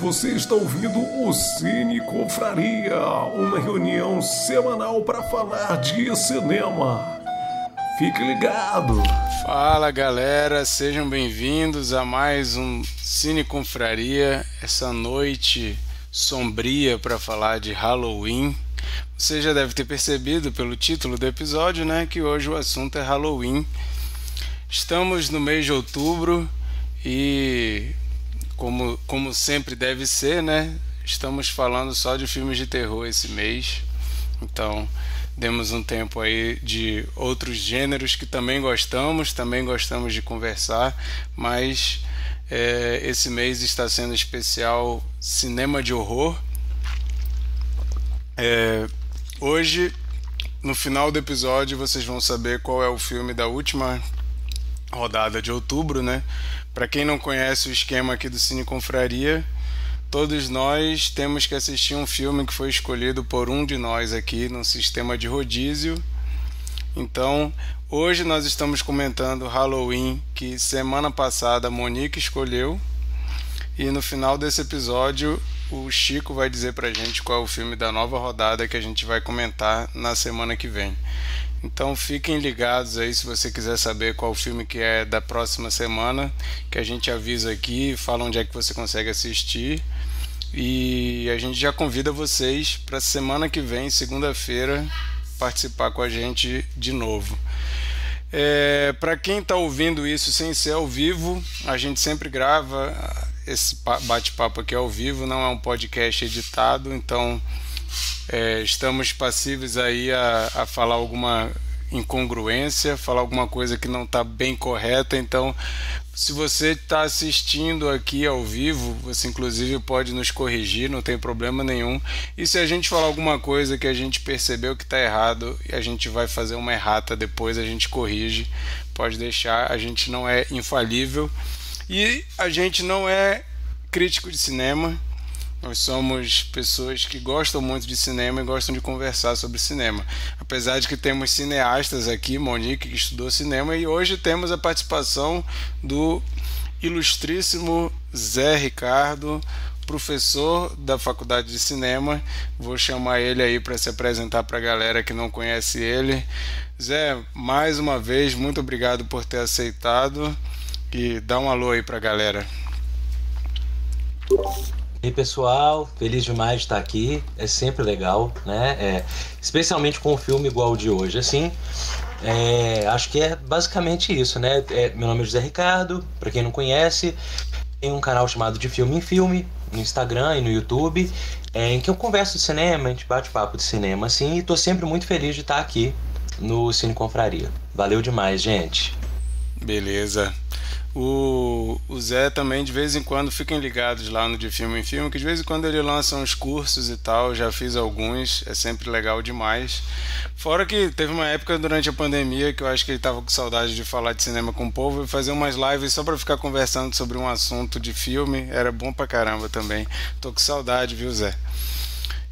Você está ouvindo o Cine Confraria, uma reunião semanal para falar de cinema. Fique ligado! Fala galera, sejam bem-vindos a mais um Cine Confraria, essa noite sombria para falar de Halloween. Você já deve ter percebido pelo título do episódio, né, que hoje o assunto é Halloween. Estamos no mês de outubro e como, como sempre deve ser, né? Estamos falando só de filmes de terror esse mês. Então, demos um tempo aí de outros gêneros que também gostamos, também gostamos de conversar, mas é, esse mês está sendo especial cinema de horror. É, hoje, no final do episódio, vocês vão saber qual é o filme da última rodada de outubro, né? Para quem não conhece o esquema aqui do Cine Confraria, todos nós temos que assistir um filme que foi escolhido por um de nós aqui no sistema de rodízio. Então, hoje nós estamos comentando Halloween, que semana passada a Monique escolheu. E no final desse episódio, o Chico vai dizer pra gente qual é o filme da nova rodada que a gente vai comentar na semana que vem. Então fiquem ligados aí se você quiser saber qual filme que é da próxima semana, que a gente avisa aqui, fala onde é que você consegue assistir. E a gente já convida vocês para semana que vem, segunda-feira, participar com a gente de novo. É, para quem está ouvindo isso sem ser ao vivo, a gente sempre grava esse bate-papo aqui ao vivo, não é um podcast editado, então é, estamos passíveis aí a, a falar alguma incongruência, falar alguma coisa que não está bem correta. Então, se você está assistindo aqui ao vivo, você inclusive pode nos corrigir, não tem problema nenhum. E se a gente falar alguma coisa que a gente percebeu que está errado e a gente vai fazer uma errata depois, a gente corrige. Pode deixar, a gente não é infalível e a gente não é crítico de cinema. Nós somos pessoas que gostam muito de cinema e gostam de conversar sobre cinema. Apesar de que temos cineastas aqui, Monique, que estudou cinema, e hoje temos a participação do ilustríssimo Zé Ricardo, professor da Faculdade de Cinema. Vou chamar ele aí para se apresentar para a galera que não conhece ele. Zé, mais uma vez, muito obrigado por ter aceitado e dá um alô aí para a galera. E pessoal, feliz demais de estar aqui. É sempre legal, né? É, especialmente com um filme igual o de hoje, assim. É, acho que é basicamente isso, né? É, meu nome é José Ricardo, para quem não conhece, tem um canal chamado de Filme em Filme no Instagram e no YouTube, é, em que eu converso de cinema, a gente bate papo de cinema, assim, e tô sempre muito feliz de estar aqui no Cine Confraria. Valeu demais, gente. Beleza. O, o Zé também, de vez em quando, fiquem ligados lá no De Filme em Filme, que de vez em quando ele lança uns cursos e tal, já fiz alguns, é sempre legal demais. Fora que teve uma época durante a pandemia que eu acho que ele tava com saudade de falar de cinema com o povo e fazer umas lives só para ficar conversando sobre um assunto de filme, era bom pra caramba também. Tô com saudade, viu, Zé?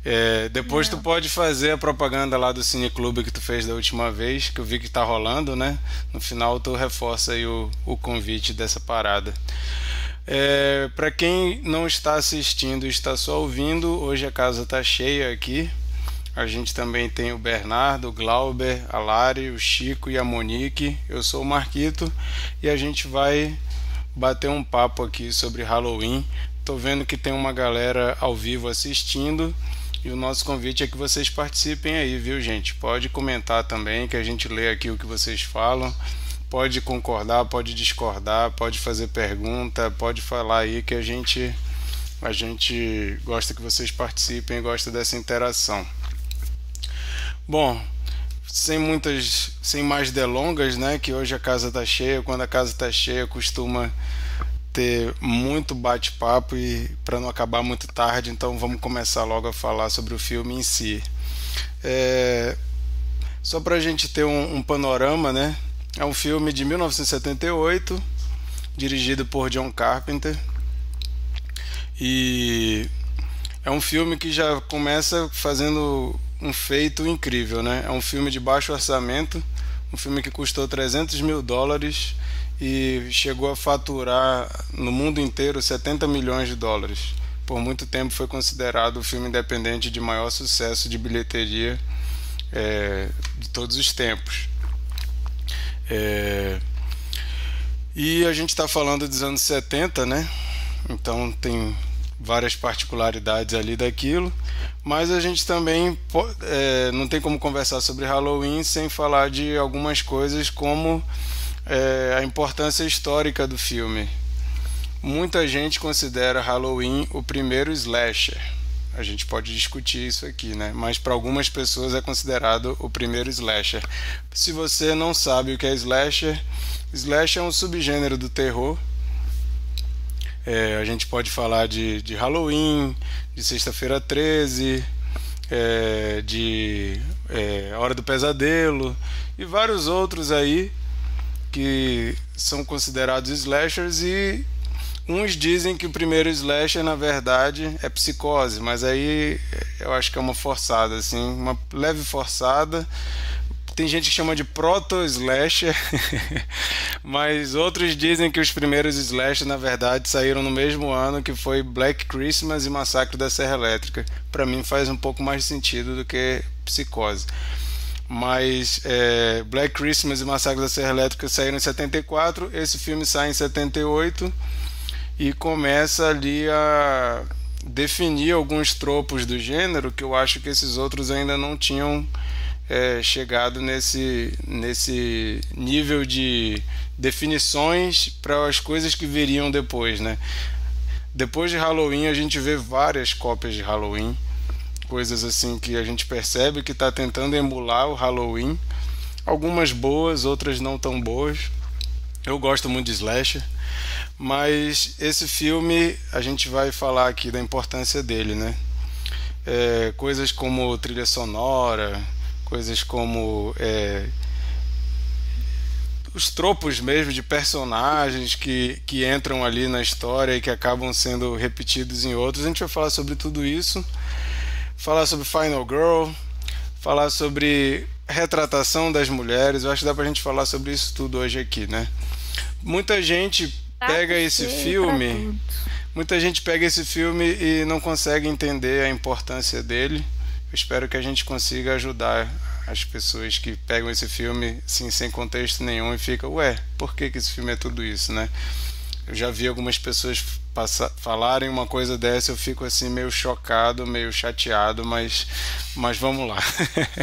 É, depois Não. tu pode fazer a propaganda lá do Cine Clube que tu fez da última vez, que eu vi que tá rolando, né? No final tu reforça aí o, o convite dessa parada. É, para quem não está assistindo e está só ouvindo, hoje a casa tá cheia aqui. A gente também tem o Bernardo, o Glauber, a Lari, o Chico e a Monique. Eu sou o Marquito e a gente vai bater um papo aqui sobre Halloween. Tô vendo que tem uma galera ao vivo assistindo. E o nosso convite é que vocês participem aí, viu, gente? Pode comentar também, que a gente lê aqui o que vocês falam. Pode concordar, pode discordar, pode fazer pergunta, pode falar aí que a gente a gente gosta que vocês participem, gosta dessa interação. Bom, sem muitas, sem mais delongas, né? Que hoje a casa tá cheia. Quando a casa tá cheia, costuma ter muito bate-papo e para não acabar muito tarde, então vamos começar logo a falar sobre o filme em si. É, só para a gente ter um, um, panorama, né? É um filme de 1978, dirigido por John Carpenter. E é um filme que já começa fazendo um feito incrível, né? É um filme de baixo orçamento, um filme que custou 300 mil dólares e chegou a faturar no mundo inteiro 70 milhões de dólares. por muito tempo foi considerado o filme independente de maior sucesso de bilheteria é, de todos os tempos. É, e a gente está falando dos anos 70, né? Então tem várias particularidades ali daquilo, mas a gente também é, não tem como conversar sobre Halloween sem falar de algumas coisas como é, a importância histórica do filme. Muita gente considera Halloween o primeiro slasher. A gente pode discutir isso aqui, né? Mas para algumas pessoas é considerado o primeiro slasher. Se você não sabe o que é slasher, slasher é um subgênero do terror é, a gente pode falar de, de Halloween, de Sexta-feira 13, é, de é, Hora do Pesadelo e vários outros aí que são considerados slashers e uns dizem que o primeiro slasher na verdade é psicose, mas aí eu acho que é uma forçada assim, uma leve forçada tem gente que chama de proto-slasher, mas outros dizem que os primeiros slasher, na verdade, saíram no mesmo ano que foi Black Christmas e Massacre da Serra Elétrica. Para mim faz um pouco mais sentido do que Psicose. Mas é, Black Christmas e Massacre da Serra Elétrica saíram em 74, esse filme sai em 78 e começa ali a definir alguns tropos do gênero que eu acho que esses outros ainda não tinham é, chegado nesse, nesse nível de definições para as coisas que viriam depois, né? Depois de Halloween a gente vê várias cópias de Halloween, coisas assim que a gente percebe que está tentando emular o Halloween, algumas boas, outras não tão boas. Eu gosto muito de slasher, mas esse filme a gente vai falar aqui da importância dele, né? É, coisas como trilha sonora, coisas como é, os tropos mesmo de personagens que, que entram ali na história e que acabam sendo repetidos em outros. A gente vai falar sobre tudo isso, falar sobre Final Girl, falar sobre retratação das mulheres. Eu acho que dá pra gente falar sobre isso tudo hoje aqui, né? Muita gente pega esse filme, muita gente pega esse filme e não consegue entender a importância dele espero que a gente consiga ajudar as pessoas que pegam esse filme assim, sem contexto nenhum e ficam, ué, por que, que esse filme é tudo isso, né? Eu já vi algumas pessoas passar, falarem uma coisa dessa, eu fico assim meio chocado, meio chateado, mas, mas vamos lá.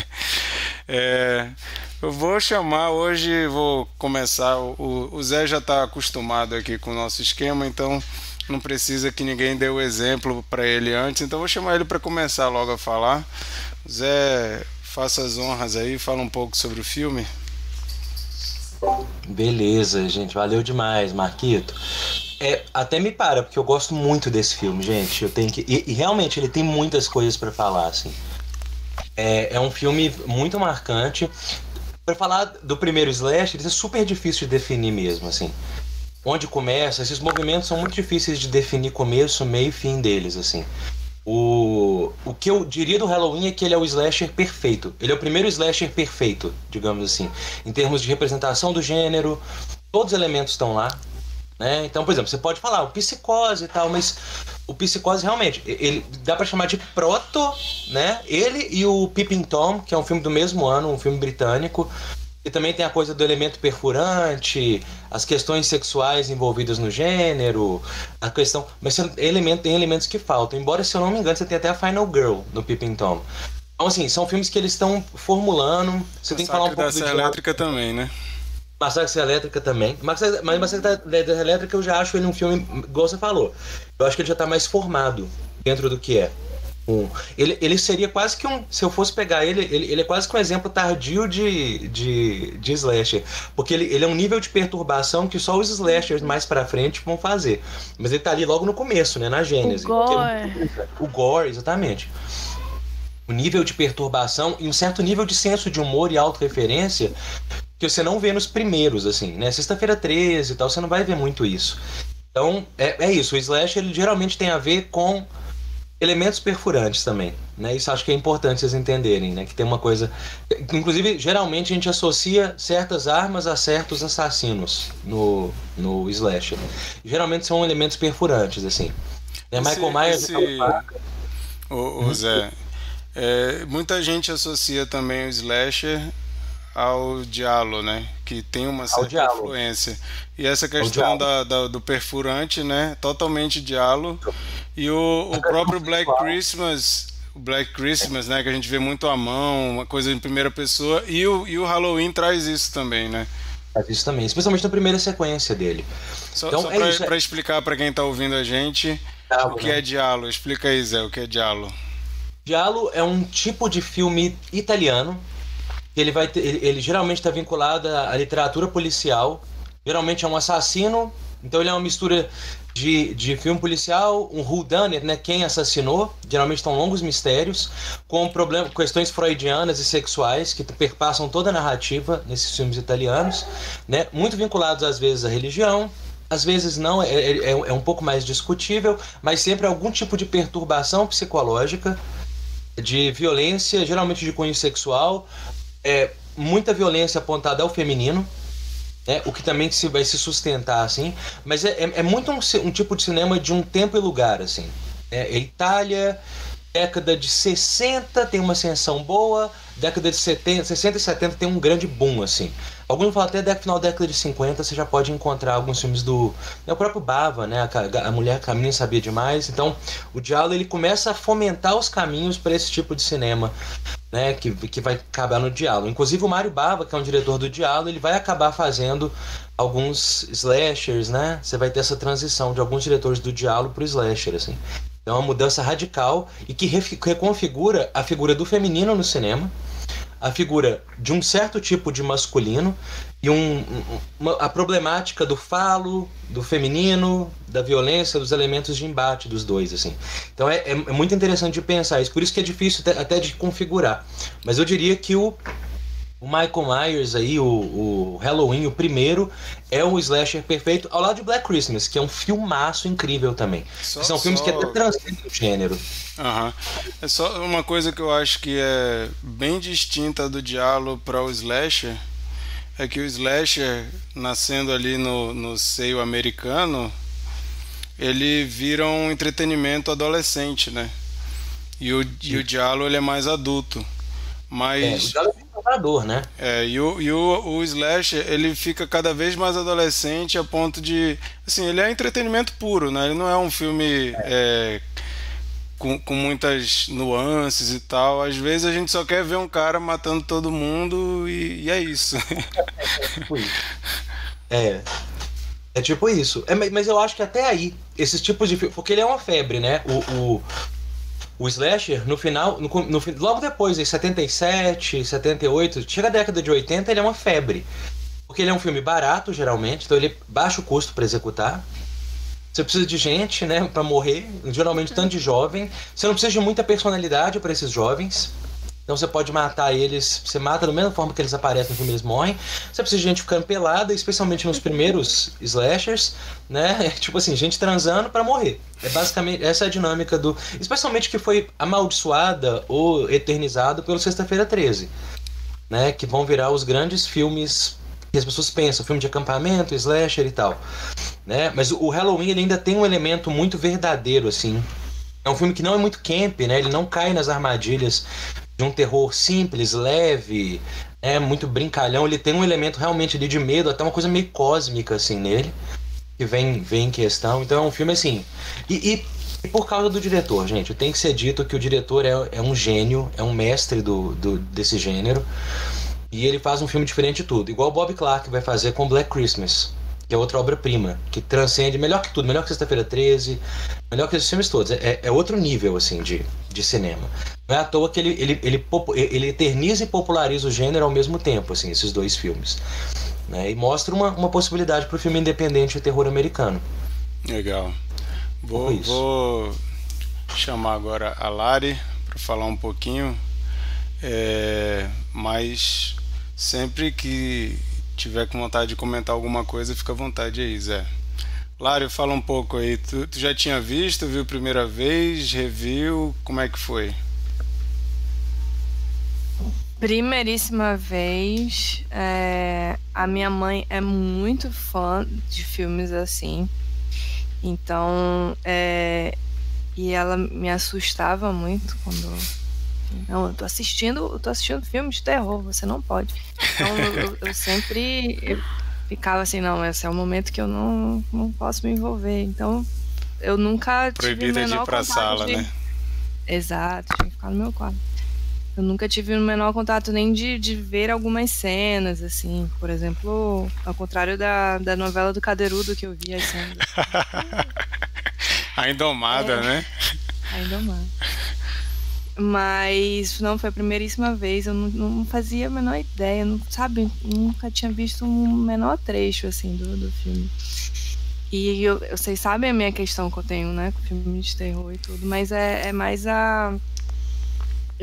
é, eu vou chamar hoje, vou começar. O, o Zé já está acostumado aqui com o nosso esquema, então não precisa que ninguém dê o exemplo para ele antes, então vou chamar ele para começar logo a falar. Zé, faça as honras aí, fala um pouco sobre o filme. Beleza, gente, valeu demais, Marquito. É, até me para, porque eu gosto muito desse filme, gente. Eu tenho que e, e realmente ele tem muitas coisas para falar, assim. É, é um filme muito marcante. Para falar do primeiro slash, ele é super difícil de definir mesmo, assim onde começa, esses movimentos são muito difíceis de definir começo, meio e fim deles, assim. O, o que eu diria do Halloween é que ele é o slasher perfeito. Ele é o primeiro slasher perfeito, digamos assim. Em termos de representação do gênero, todos os elementos estão lá. Né? Então, por exemplo, você pode falar o psicose e tal, mas o psicose realmente, ele dá para chamar de proto, né? Ele e o Peeping Tom, que é um filme do mesmo ano, um filme britânico, e também tem a coisa do elemento perfurante, as questões sexuais envolvidas no gênero, a questão. Mas elemento, tem elementos que faltam. Embora, se eu não me engano, você tem até a Final Girl no Pippin Tom. Então, assim, são filmes que eles estão formulando. Você Massacre tem que falar um pouco da Elétrica também, né? Massacre Elétrica também. Mas Massacre da Elétrica eu já acho ele um filme, igual você falou. Eu acho que ele já está mais formado dentro do que é. Um. Ele, ele seria quase que um. Se eu fosse pegar ele, ele, ele é quase que um exemplo tardio de, de, de slasher. Porque ele, ele é um nível de perturbação que só os slashers mais pra frente vão fazer. Mas ele tá ali logo no começo, né? Na Gênese. O gore. O gore, exatamente. O nível de perturbação e um certo nível de senso de humor e autorreferência que você não vê nos primeiros, assim, né? Sexta-feira 13 e tal, você não vai ver muito isso. Então, é, é isso. O slasher ele geralmente tem a ver com elementos perfurantes também, né? Isso acho que é importante vocês entenderem, né? Que tem uma coisa, inclusive geralmente a gente associa certas armas a certos assassinos no no slasher. Geralmente são elementos perfurantes assim. Né? Michael Myers. Esse... O, o Zé, é, muita gente associa também o slasher ao diálogo, né? Que tem uma certa influência. E essa questão da, da, do perfurante, né? Totalmente diálogo. E o, o próprio Black Christmas, o Black Christmas, né? Que a gente vê muito à mão, uma coisa em primeira pessoa. E o, e o Halloween traz isso também, né? Traz isso também, especialmente na primeira sequência dele. Só, então, só é para é... explicar para quem está ouvindo a gente o que né? é diálogo. Explica aí, Zé, o que é diálogo. Diálogo é um tipo de filme italiano ele vai ter, ele, ele geralmente está vinculado à literatura policial. Geralmente é um assassino, então ele é uma mistura de, de filme policial, um whodunit, né, quem assassinou, geralmente estão longos mistérios, com problem, questões freudianas e sexuais que perpassam toda a narrativa nesses filmes italianos, né, muito vinculados às vezes à religião, às vezes não, é, é, é um pouco mais discutível, mas sempre algum tipo de perturbação psicológica, de violência, geralmente de cunho sexual, é, muita violência apontada ao feminino, né, o que também se vai se sustentar assim, mas é, é, é muito um, um, tipo de cinema de um tempo e lugar assim. É, é Itália, década de 60 tem uma ascensão boa, década de 70, 60 e 70 tem um grande boom assim. Alguns falam até final da década de 50 você já pode encontrar alguns filmes do né, o próprio Bava, né, a, a mulher caminha sabia demais. Então, o diálogo ele começa a fomentar os caminhos para esse tipo de cinema né, que, que vai acabar no diálogo. Inclusive o Mário Bava, que é um diretor do diálogo, ele vai acabar fazendo alguns slashers, né? Você vai ter essa transição de alguns diretores do diálogo para o slasher, assim. É uma mudança radical e que reconfigura a figura do feminino no cinema, a figura de um certo tipo de masculino e um, uma, a problemática do falo, do feminino, da violência, dos elementos de embate dos dois, assim. Então é, é, muito interessante de pensar isso, por isso que é difícil até de configurar. Mas eu diria que o, o Michael Myers aí, o, o, Halloween, o primeiro, é o slasher perfeito, ao lado de Black Christmas, que é um filmaço incrível também. Só, são filmes só... que até transcendem o gênero. Uhum. É só uma coisa que eu acho que é bem distinta do diálogo para o slasher, é que o slasher, nascendo ali no, no seio americano, ele vira um entretenimento adolescente, né? E o, e o diálogo ele é mais adulto. Mas... É, o né? É, e o, e o, o Slash, ele fica cada vez mais adolescente a ponto de. Assim, ele é entretenimento puro, né? Ele não é um filme. É. É, com, com muitas nuances e tal. Às vezes a gente só quer ver um cara matando todo mundo e, e é isso. É, tipo isso. É. É tipo isso. É, mas eu acho que até aí, esses tipos de filme. Porque ele é uma febre, né? O, o, o slasher, no final, no, no, logo depois, em 77, 78, chega a década de 80, ele é uma febre. Porque ele é um filme barato, geralmente, então ele é baixo custo para executar. Você precisa de gente, né, para morrer, geralmente tanto de jovem. Você não precisa de muita personalidade para esses jovens. Então você pode matar eles, você mata da mesma forma que eles aparecem no filme, eles morrem. Você precisa de gente ficando pelada, especialmente nos primeiros slashers, né? Tipo assim, gente transando para morrer. É basicamente essa é a dinâmica do, especialmente que foi amaldiçoada ou eternizada pelo Sexta-feira 13, né? Que vão virar os grandes filmes que as pessoas pensam, filme de acampamento, slasher e tal, né? Mas o Halloween ainda tem um elemento muito verdadeiro assim. É um filme que não é muito camp, né? Ele não cai nas armadilhas de um terror simples, leve, é muito brincalhão. Ele tem um elemento realmente ali de medo, até uma coisa meio cósmica assim nele, que vem, vem em questão. Então é um filme assim. E, e, e por causa do diretor, gente, tem que ser dito que o diretor é, é um gênio, é um mestre do, do, desse gênero. E ele faz um filme diferente de tudo, igual o Bob Clark vai fazer com Black Christmas que é outra obra-prima, que transcende melhor que tudo, melhor que Sexta-feira 13, melhor que esses filmes todos. É, é, outro nível, assim, de, de cinema. Não é à toa que ele, ele, ele, ele eterniza e populariza o gênero ao mesmo tempo, assim, esses dois filmes. Né? E mostra uma, uma possibilidade para o filme independente de terror americano. Legal. Vou, vou chamar agora a Lari para falar um pouquinho, é, mas sempre que tiver com vontade de comentar alguma coisa, fica à vontade aí, Zé. Lário, fala um pouco aí. Tu, tu já tinha visto, viu primeira vez, reviu? Como é que foi? Primeiríssima vez. É, a minha mãe é muito fã de filmes assim. Então, é, E ela me assustava muito quando. Não, eu tô assistindo, eu tô assistindo filme de terror, você não pode. Então eu, eu sempre eu ficava assim, não, esse é o momento que eu não, não posso me envolver. Então eu nunca Proibida tive o de menor ir pra sala, de... né? Exato, tinha que ficar no meu quarto. Eu nunca tive o menor contato nem de, de ver algumas cenas, assim. Por exemplo, ao contrário da, da novela do Cadeirudo que eu vi as cenas. A Indomada, É. né? Ainda mais. Mas não, foi a primeiríssima vez, eu não, não fazia a menor ideia, não, sabe? Nunca tinha visto um menor trecho assim do, do filme. E eu, vocês sabem a minha questão que eu tenho, né, com filme de terror e tudo, mas é, é mais a.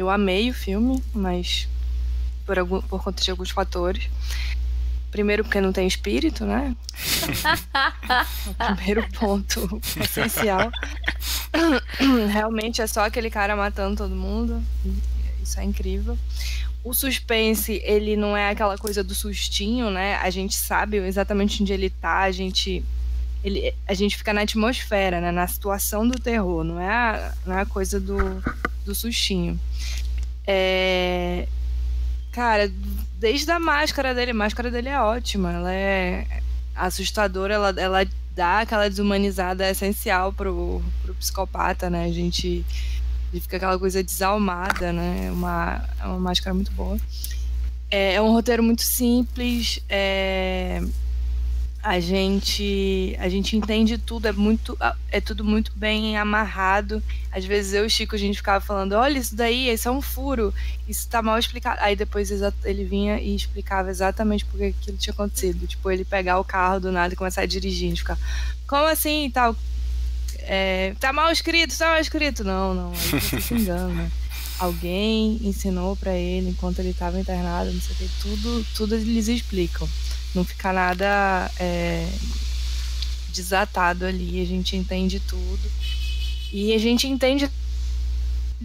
Eu amei o filme, mas por, algum, por conta de alguns fatores. Primeiro, porque não tem espírito, né? o primeiro ponto essencial. Realmente é só aquele cara matando todo mundo. Isso é incrível. O suspense, ele não é aquela coisa do sustinho, né? A gente sabe exatamente onde ele tá, a gente. Ele, a gente fica na atmosfera, né? Na situação do terror, não é a, não é a coisa do, do sustinho. É, Cara, desde a máscara dele, a máscara dele é ótima. Ela é assustadora, ela, ela dá aquela desumanizada essencial pro, pro psicopata, né? A gente fica aquela coisa desalmada, né? É uma, é uma máscara muito boa. É, é um roteiro muito simples. É, a gente a gente entende tudo, é muito é tudo muito bem amarrado. Às vezes eu e o Chico a gente ficava falando, olha isso daí, isso é um furo, isso tá mal explicado. Aí depois ele vinha e explicava exatamente por que aquilo tinha acontecido. Tipo, ele pegar o carro do nada e começar a dirigir, a gente ficar, como assim e tal? É, tá mal escrito, tá mal escrito. Não, não, aí se engana. Alguém ensinou pra ele enquanto ele tava internado, não sei o que, tudo, tudo eles explicam. Não fica nada é, desatado ali, a gente entende tudo. E a gente entende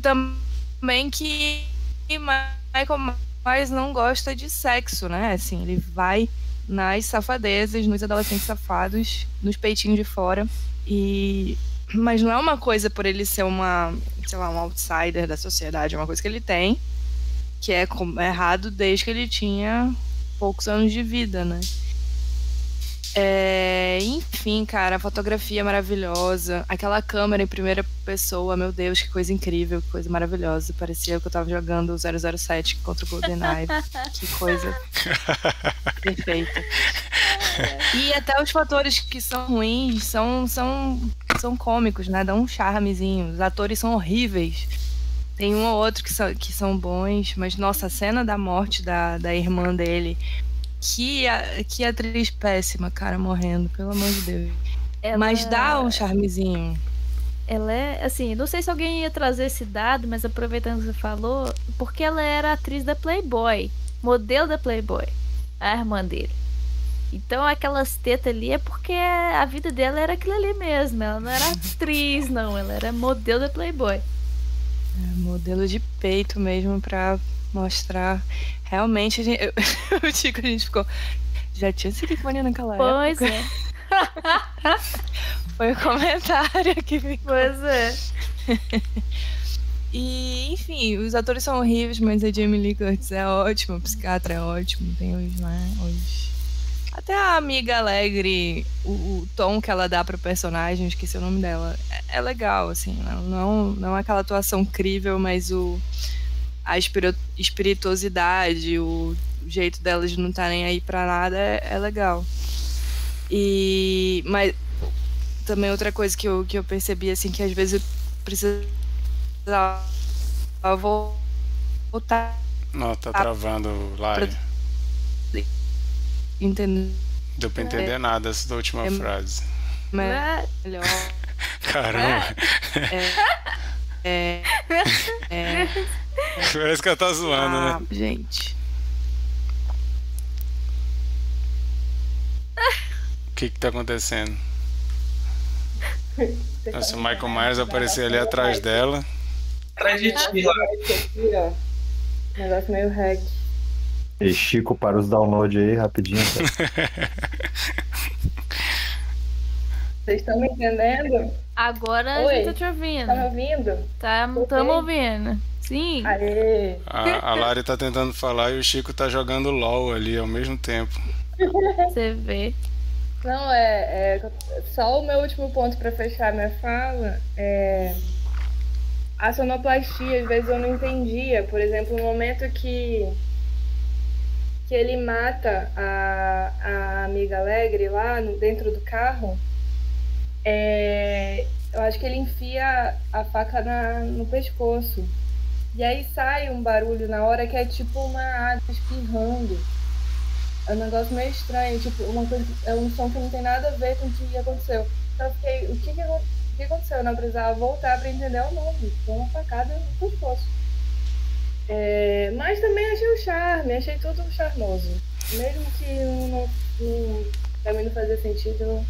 também que Michael Myers não gosta de sexo, né? Assim, ele vai nas safadezas, nos adolescentes safados, nos peitinhos de fora. E mas não é uma coisa por ele ser uma, sei lá, um outsider da sociedade, é uma coisa que ele tem, que é com- errado desde que ele tinha poucos anos de vida, né? É, enfim, cara, a fotografia é maravilhosa. Aquela câmera em primeira pessoa, meu Deus, que coisa incrível, que coisa maravilhosa. Parecia que eu tava jogando o 007 contra o GoldenEye. que coisa perfeita. E até os fatores que são ruins são, são, são cômicos, né? Dão um charmezinho. Os atores são horríveis. Tem um ou outro que são, que são bons, mas nossa, a cena da morte da, da irmã dele. Que, a- que atriz péssima, cara, morrendo, pelo amor de Deus. Ela- Mas dá um charmezinho. Ela é, assim, não sei se alguém ia trazer esse dado, mas aproveitando que você falou, porque ela era atriz da Playboy, modelo da Playboy, a irmã dele. Então aquelas tetas ali é porque a vida dela era aquilo ali mesmo. Ela não era atriz, não, ela era modelo da Playboy. É, modelo de peito mesmo pra mostrar. Realmente, a gente, eu, o Chico, a gente ficou. Já tinha silicone naquela Pois época. é, Foi o comentário que ficou. pois é. E, enfim, os atores são horríveis, mas a Jamie Lee Curtis é ótima, o psiquiatra é ótimo, tem os, né, os... Até a amiga alegre, o, o tom que ela dá pro personagem, esqueci o nome dela, é, é legal, assim, não, não, não é aquela atuação incrível, mas o, a espirituosidade, o jeito dela de não estar nem aí pra nada é, é legal. E, mas também outra coisa que eu, que eu percebi, assim, que às vezes eu vou voltar Não, tá travando lá. Entender Deu pra entender nada essa da última É- frase. Mas- melhor. Caramba, É, é, parece que ela tá zoando, ah, né? gente. O que que tá acontecendo? Nossa, o Michael Myers apareceu ali atrás dela. Atrás de ti lá. Negócio meio hack. E Chico para os downloads aí, rapidinho. tá? Vocês estão me entendendo? Agora a Oi. gente tá te ouvindo. Tá me ouvindo? Tá, bem? ouvindo. Sim. Aê! A, a Lari tá tentando falar e o Chico tá jogando LOL ali ao mesmo tempo. Você vê. Não, é, é só o meu último ponto pra fechar minha fala é a sonoplastia, às vezes eu não entendia. Por exemplo, no momento que que ele mata a, a amiga Alegre lá no- dentro do carro, é, eu acho que ele enfia a faca na, no pescoço. E aí sai um barulho na hora que é tipo uma água espirrando. É um negócio meio estranho, tipo, uma coisa, é um som que não tem nada a ver com o que aconteceu. Então eu fiquei, o que, que, o que aconteceu? Eu não precisava voltar pra entender o nome. Foi uma facada no pescoço. É, mas também achei o charme, achei tudo charmoso. Mesmo que não, não, não, pra mim não fazia sentido, eu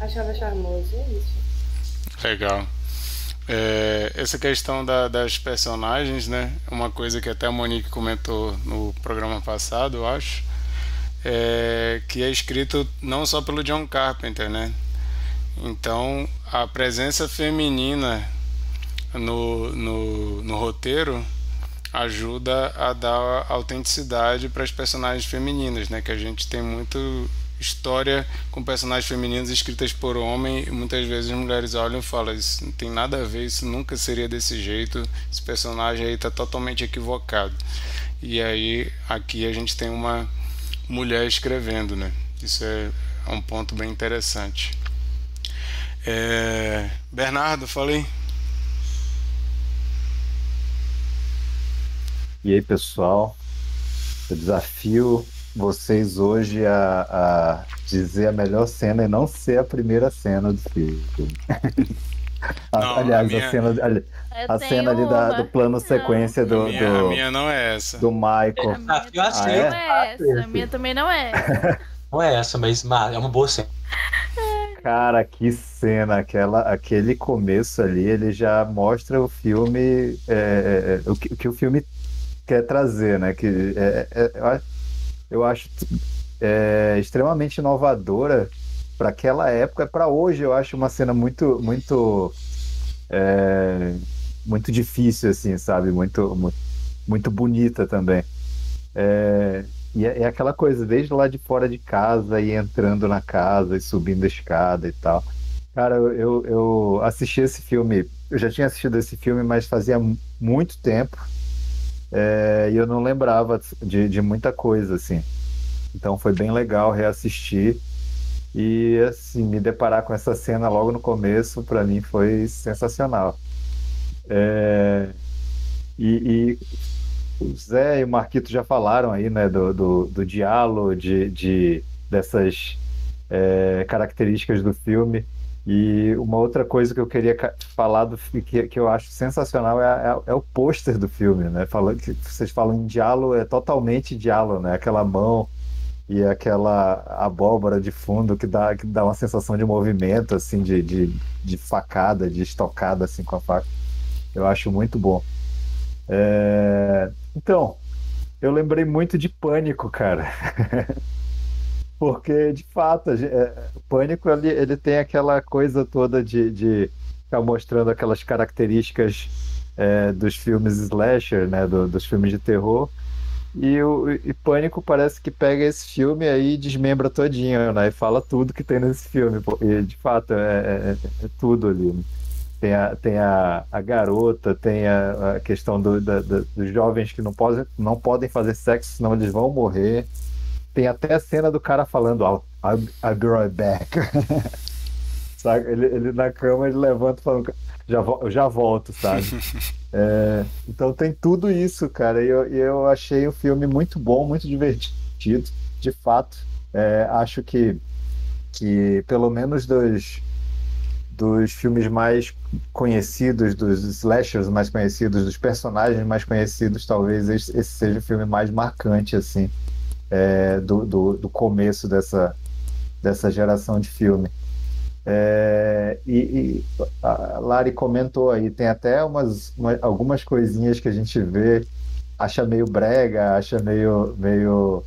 achava charmoso. É isso. Legal. É, essa questão da- das personagens, né? Uma coisa que até a Monique comentou no programa passado, eu acho, é que é escrito não só pelo John Carpenter, né? Então, a presença feminina no, no, no roteiro ajuda a dar autenticidade para as personagens femininas, né? Que a gente tem muito história com personagens femininos escritas por homem e muitas vezes as mulheres olham e falam isso não tem nada a ver, isso nunca seria desse jeito, esse personagem aí está totalmente equivocado. E aí aqui a gente tem uma mulher escrevendo, né? Isso é um ponto bem interessante. É... Bernardo, falei. E aí, pessoal? Eu desafio vocês hoje a, a dizer a melhor cena e não ser a primeira cena do filme. A- Não, Aliás, a minha- a cena, a tenho cena ali da- do plano sequência A do, minha, a do, minha não é essa. do Michael. A minha Ah, eu também achei. não é essa. A minha também não é essa. Não é essa, mas mas é uma boa cena. Cara, que cena, aquela, aquele começo ali, ele já mostra o filme, é, é, o, que, o que o filme quer trazer, né? Que é, é, eu acho- eu acho é, extremamente inovadora para aquela época, para hoje eu acho uma cena muito, muito, é, muito difícil, assim, sabe? Muito, muito, bonita também. É, e é, é aquela coisa, desde lá de fora de casa e entrando na casa e subindo a escada e tal. Cara, eu, eu, assisti esse filme, eu já tinha assistido esse filme, mas fazia mu- muito tempo é, e eu não lembrava de, de muita coisa, assim. Então foi bem legal reassistir e, assim, me deparar com essa cena logo no começo, para mim foi sensacional. É, e, e o Zé e o Marquito já falaram aí, né, do, do, do diálogo, de, de, dessas é, características do filme. E uma outra coisa que eu queria falar do que, que eu acho sensacional é, a- é o pôster do filme, né? Falando que vocês falam em diálogo, é totalmente diálogo, né? Aquela mão e aquela abóbora de fundo que dá, que dá uma sensação de movimento, assim, de, de, de facada, de estocada, assim, com a faca. Eu acho muito bom. É, Então, eu lembrei muito de Pânico, cara. Porque, de fato, é, o Pânico ele, ele tem aquela coisa toda de, de ficar mostrando aquelas características é, dos filmes slasher, né, do- dos filmes de terror. E o e Pânico parece que pega esse filme aí e desmembra todinho, né? E fala tudo que tem nesse filme. E, de fato, é, é- é tudo ali. né? Tem a, tem a, a garota, tem a, a questão do- da- da- dos jovens que não podem, não podem fazer sexo, senão eles vão morrer. Tem até a cena do cara falando, I'll, I'll, be right back. sabe? Ele, ele na cama, ele levanta falando, já, vo- já volto, sabe? É, então tem tudo isso, cara. E eu, eu achei o filme muito bom, muito divertido, de fato. É, acho que, que pelo menos dos, dos filmes mais conhecidos, dos slashers mais conhecidos, dos personagens mais conhecidos, talvez esse, esse seja o filme mais marcante, assim, é, do, do, do começo dessa, dessa geração de filme. É, e, e a Lari comentou aí, tem até umas, uma- algumas coisinhas que a gente vê, acha meio brega, acha meio, meio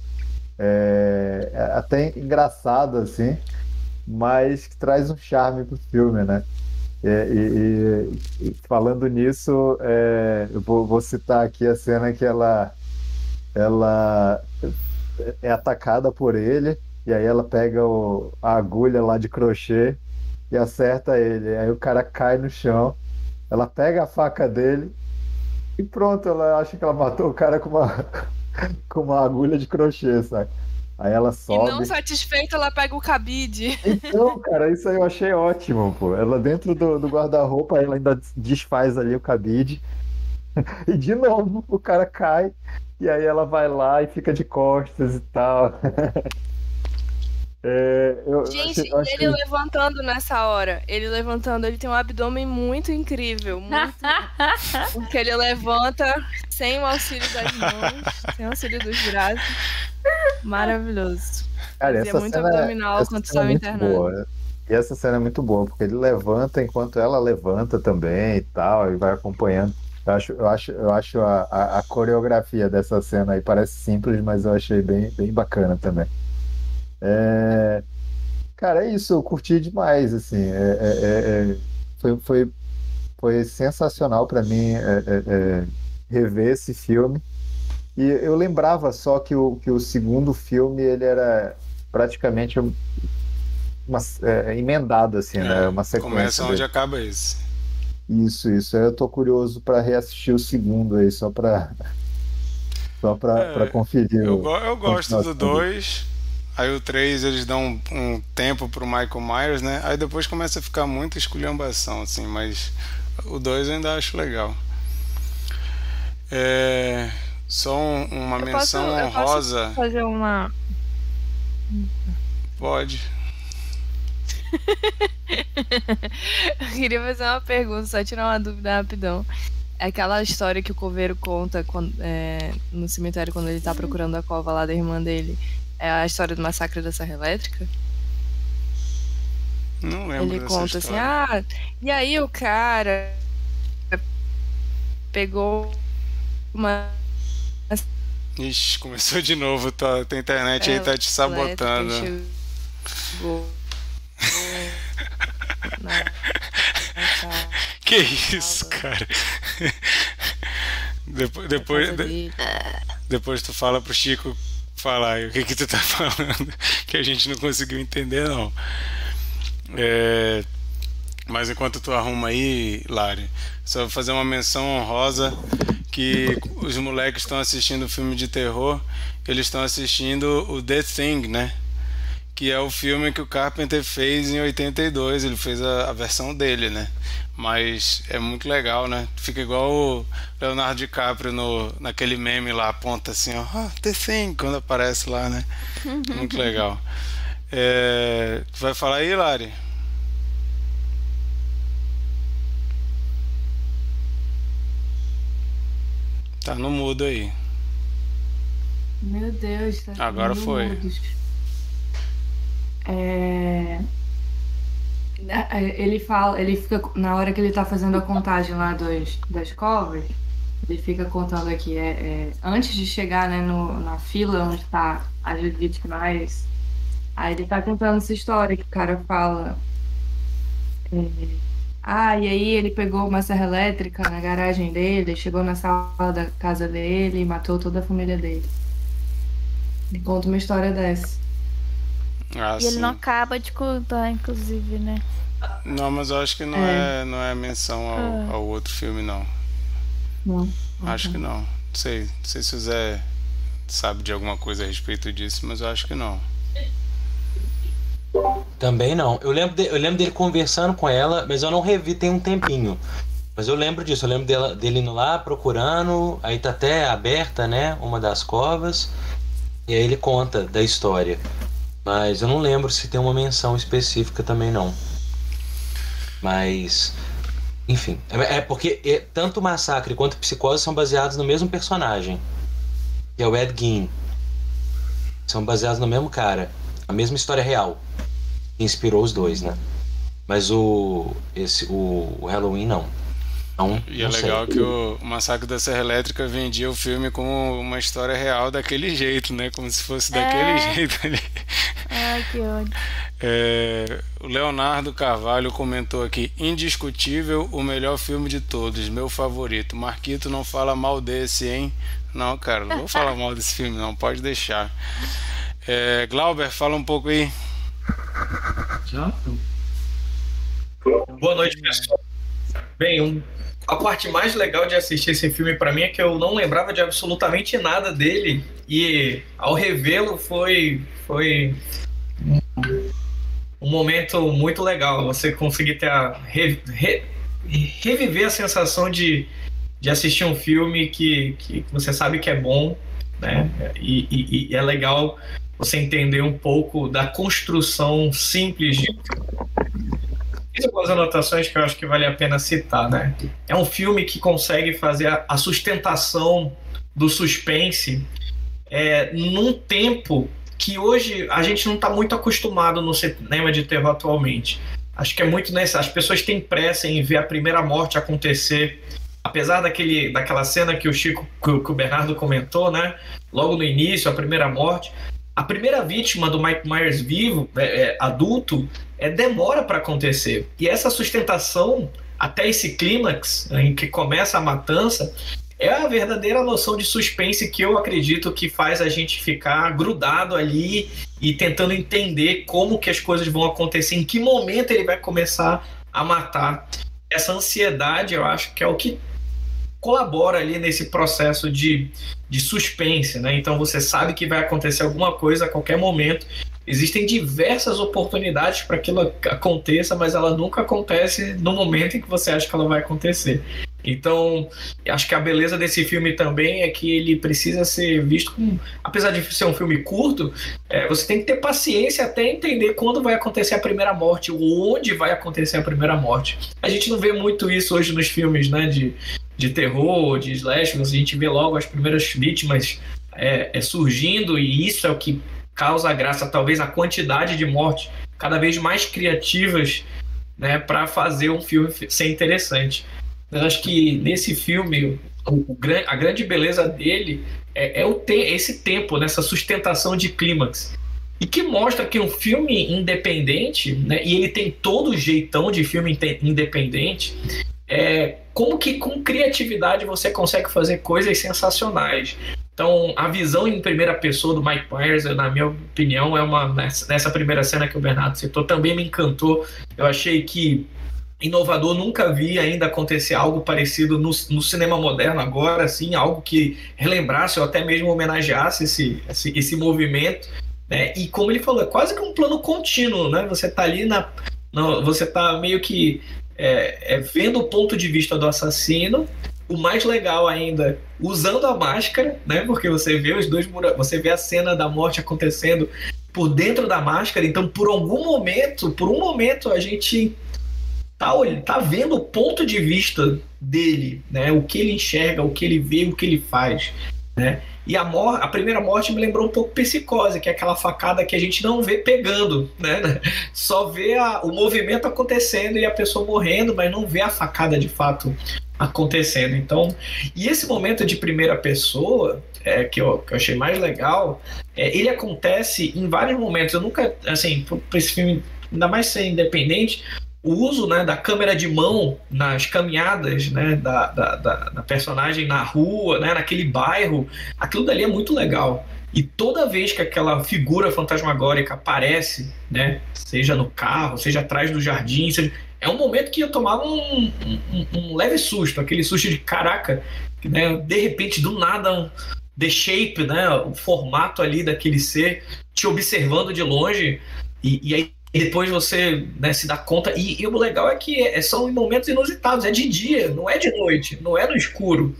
é, até engraçado assim, mas que traz um charme pro filme, né? É, e, e- e falando nisso, é, eu vou, vou citar aqui a cena que ela, ela é atacada por ele, e aí ela pega o- a agulha lá de crochê e acerta ele. Aí o cara cai no chão, ela pega a faca dele e pronto, ela acha que ela matou o cara com uma, com uma agulha de crochê, sabe? Aí ela E sobe. não satisfeita, ela pega o cabide. Então, cara, isso aí eu achei ótimo, pô. Ela dentro do, do guarda-roupa, ela ainda desfaz ali o cabide. E de novo, o cara cai. E aí ela vai lá e fica de costas e tal. É, eu, Gente, eu achei- ele levantando nessa hora. Ele levantando, ele tem um abdômen muito incrível. Muito... Porque ele levanta sem o auxílio das mãos, sem o auxílio dos braços. Maravilhoso. Cara, Fazia essa muito cena, abdominal quando é estava muito internado. boa. E essa cena é muito boa, porque ele levanta enquanto ela levanta também e tal, e vai acompanhando. Eu acho, eu acho, eu acho a, a, a coreografia dessa cena aí parece simples, mas eu achei bem, bem bacana também. É, Cara, é isso, eu curti demais, assim. é- é- é- é- foi, foi, foi sensacional para mim é, rever esse filme. E eu lembrava só que o, que o segundo filme ele era praticamente um- uma, emendado, assim, né? Uma sequência. Começa onde dele. acaba esse. Isso, isso. Eu tô curioso para reassistir o segundo aí, só para só para É, para conferir. Eu, o- eu gosto do continuação dele. 2. Aí o 3 eles dão um, um tempo pro Michael Myers, né? Aí depois começa a ficar muita esculhambação, assim, mas o 2 eu ainda acho legal. É, só um- uma Eu posso- menção eu posso honrosa. Fazer uma. Pode. Eu queria fazer uma pergunta, só tirar uma dúvida rapidão. É Aquela história que o coveiro conta quando- é, no cemitério quando ele tá procurando a cova lá da irmã dele. É a história do massacre da Serra Elétrica? Não lembro Ele conta assim, história. ah, e aí o cara pegou uma Ixi, começou de novo. Tua, tua internet aí tá te sabotando. elétrica na Que isso, cara? depois, depois, dele. depois tu fala pro Chico falar o que que tu tá falando, que a gente não conseguiu entender não. É, mas enquanto tu arruma aí, Lari, só vou fazer uma menção honrosa que os moleques estão assistindo o filme de terror, eles estão assistindo o The Thing, né? Que é o filme que o Carpenter fez em 82, ele fez a, a versão dele, né? Mas é muito legal, né? Fica igual o Leonardo DiCaprio no, naquele meme lá, aponta assim, ó, ah, The Thing, quando aparece lá, né? Muito legal. É, tu vai falar aí, Lari? Tá no mudo aí. Meu Deus, tá Agora foi. mudos. É... na- é, Ele fala, ele fica na hora que ele tá fazendo a contagem lá dos, das covas, ele fica contando aqui, é, é, antes de chegar né, no, na fila onde tá as vítimas, aí ele tá contando essa história que o cara fala. é, ah, e aí ele pegou uma serra elétrica na garagem dele, chegou na sala da casa dele e matou toda a família dele. Ele conta uma história dessa. Ah, E ele sim. não acaba de contar, inclusive, né? Não, mas eu acho que não é, não é menção ao, ao outro filme, não. Não. Acho que não. Não sei, não sei se o Zé sabe de alguma coisa a respeito disso, mas eu acho que não. Também não. Eu lembro, de- eu lembro dele conversando com ela, mas eu não revi tem um tempinho. Mas eu lembro disso, eu lembro dela, dele indo lá procurando, aí tá até aberta, né, uma das covas, e aí ele conta da história. Mas eu não lembro se tem uma menção específica também não. Mas, enfim, é, é porque é- tanto Massacre quanto Psicose são baseados no mesmo personagem, que é o Ed Gein. São baseados no mesmo cara, a mesma história real que inspirou os dois, né? Mas o esse o, o Halloween não. Não, E é sei. legal que o Massacre da Serra Elétrica vendia o filme como uma história real daquele jeito, né? Como se fosse daquele É. jeito ali. Ai, que ódio. É, o Leonardo Carvalho comentou aqui: indiscutível, o melhor filme de todos, meu favorito. Marquito não fala mal desse, hein? Não, cara, não vou falar mal desse filme, não, pode deixar. É, Glauber, fala um pouco aí. Já? Boa noite, pessoal. Bem, um, a parte mais legal de assistir esse filme para mim é que eu não lembrava de absolutamente nada dele e ao revê-lo foi foi um momento muito legal. Você conseguir ter a re, re, reviver a sensação de, de assistir um filme que, que você sabe que é bom, né? E, e, e é legal você entender um pouco da construção simples de Fiz algumas anotações que eu acho que vale a pena citar, né? É um filme que consegue fazer a, sustentação do suspense é, num tempo que hoje a gente não está muito acostumado no cinema de terror atualmente. Acho que é muito nessa. As pessoas têm pressa em ver a primeira morte acontecer. Apesar daquele, daquela cena que o Chico, que o Bernardo comentou, né? Logo no início, a primeira morte. A primeira vítima do Mike Myers vivo, é, é, adulto, é, demora para acontecer. E essa sustentação até esse clímax né, em que começa a matança é a verdadeira noção de suspense que eu acredito que faz a gente ficar grudado ali e tentando entender como que as coisas vão acontecer, em que momento ele vai começar a matar. Essa ansiedade, eu acho que é o que colabora ali nesse processo de, de suspense, né? Então você sabe que vai acontecer alguma coisa a qualquer momento. Existem diversas oportunidades para que aquilo aconteça, mas ela nunca acontece no momento em que você acha que ela vai acontecer. Então, acho que a beleza desse filme também é que ele precisa ser visto com. Apesar de ser um filme curto, é, você tem que ter paciência até entender quando vai acontecer a primeira morte, onde vai acontecer a primeira morte. A gente não vê muito isso hoje nos filmes né, de, de terror, de slasher, a gente vê logo as primeiras vítimas é, é, surgindo, e isso é o que causa graça, talvez a quantidade de mortes cada vez mais criativas né, para fazer um filme ser interessante. Mas acho que nesse filme, o, o, a grande beleza dele é, é o te, esse tempo, nessa sustentação de clímax. E que mostra que um filme independente, né, e ele tem todo o jeitão de filme independente, é, como que com criatividade você consegue fazer coisas sensacionais. Então, a visão em primeira pessoa do Mike Myers, na minha opinião, é uma nessa, primeira cena que o Bernardo citou, também me encantou. Eu achei que inovador, nunca vi ainda acontecer algo parecido no, no, cinema moderno agora, assim, algo que relembrasse ou até mesmo homenageasse esse, esse, esse movimento, né? E como ele falou, é quase que um plano contínuo, né? Você tá ali na, na você tá meio que é, é, vendo o ponto de vista do assassino, o mais legal ainda, usando a máscara, né? Porque você vê os dois você vê a cena da morte acontecendo por dentro da máscara, então por algum momento, por um momento a gente tá, tá vendo o ponto de vista dele, né? O que ele enxerga, o que ele vê, o que ele faz, né? E a, a primeira morte me lembrou um pouco psicose, que é aquela facada que a gente não vê pegando, né? Só vê a, o movimento acontecendo e a pessoa morrendo, mas não vê a facada de fato acontecendo. Então, e esse momento de primeira pessoa, é, que, eu, que eu achei mais legal, é, ele acontece em vários momentos. Eu nunca, assim, para esse filme, ainda mais ser independente, o uso né, da câmera de mão nas caminhadas né, da, da, da, personagem na rua, né, naquele bairro, aquilo dali é muito legal. E toda vez que aquela figura fantasmagórica aparece, né, seja no carro, seja atrás do jardim, seja, é um momento que eu tomava um, um, um leve susto, aquele susto de caraca, né, de repente, do nada, um, the shape, né, o formato ali daquele ser te observando de longe, e, e aí e depois você né, se dá conta. E, e, o legal é que é, são momentos inusitados. É de dia, não é de noite, não é no escuro.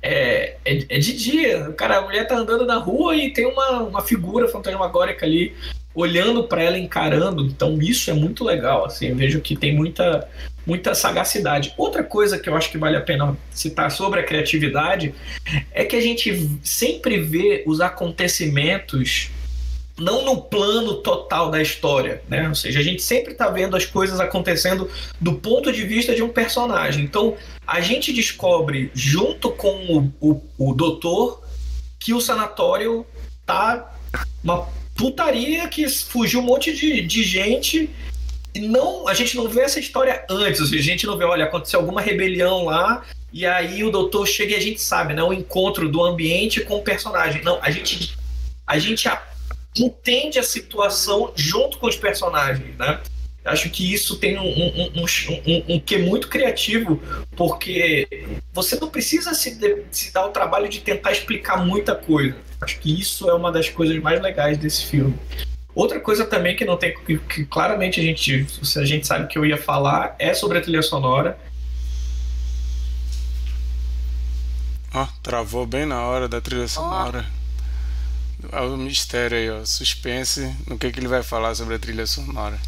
É, é, é, de dia. O cara, a mulher tá andando na rua e tem uma, uma figura fantasmagórica ali olhando para ela, encarando. Então isso é muito legal. Assim, eu vejo que tem muita, muita sagacidade. Outra coisa que eu acho que vale a pena citar sobre a criatividade é que a gente sempre vê os acontecimentos não no plano total da história, né? Ou seja, a gente sempre está vendo as coisas acontecendo do ponto de vista de um personagem. Então, a gente descobre, junto com o, o, o doutor, que o sanatório tá uma putaria que fugiu um monte de, de gente. E não, a gente não vê essa história antes, a gente não vê, olha, aconteceu alguma rebelião lá, e aí o doutor chega e a gente sabe, né? O encontro do ambiente com o personagem. Não, a gente, a gente entende a situação junto com os personagens, né? Acho que isso tem um, um, um, um, um que muito criativo, porque você não precisa se, se dar o trabalho de tentar explicar muita coisa. Acho que isso é uma das coisas mais legais desse filme. Outra coisa também que não tem que, que claramente a gente, a gente sabe que eu ia falar é sobre a trilha sonora. Oh, travou bem na hora da trilha sonora. O mistério aí, ó, suspense no que, que ele vai falar sobre a trilha sonora.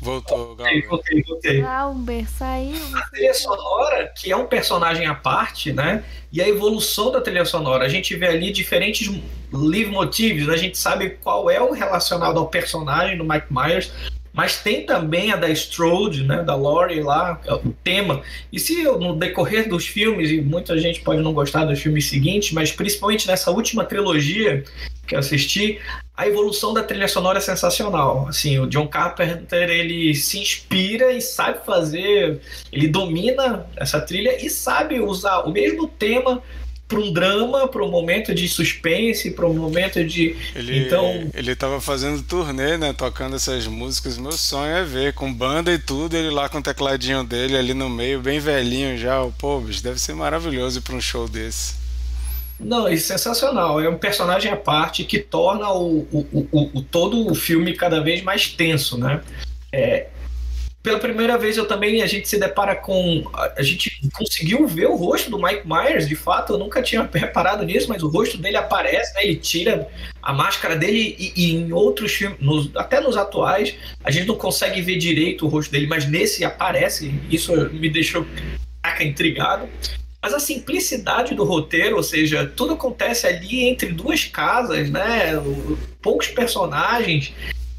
Voltou, Galber. Voltei, voltei. Galber saiu. A trilha sonora, que é um personagem à parte, né? E a evolução da trilha sonora. A gente vê ali diferentes leitmotivs, né? a gente sabe qual é o relacionado ao personagem do Mike Myers, mas tem também a da Strode, né, da Laurie lá, é o tema. E se no decorrer dos filmes, e muita gente pode não gostar dos filmes seguintes, mas principalmente nessa última trilogia que eu assisti, a evolução da trilha sonora é sensacional. Assim, o John Carpenter ele se inspira e sabe fazer, ele domina essa trilha e sabe usar o mesmo tema para um drama, para um momento de suspense, para um momento de ele, então ele estava fazendo turnê, né, tocando essas músicas. Meu sonho é ver com banda e tudo, ele lá com o tecladinho dele ali no meio, bem velhinho já. O pô, bicho, deve ser maravilhoso para um show desse. Não, é sensacional. É um personagem à parte que torna o, o, o, o todo o filme cada vez mais tenso, né? É, pela primeira vez eu também a gente se depara com a gente conseguiu ver o rosto do Mike Myers de fato eu nunca tinha reparado nisso mas o rosto dele aparece né? ele tira a máscara dele e, e em outros filmes nos, até nos atuais a gente não consegue ver direito o rosto dele mas nesse aparece isso me deixou intrigado mas a simplicidade do roteiro, ou seja, tudo acontece ali entre duas casas, né? Poucos personagens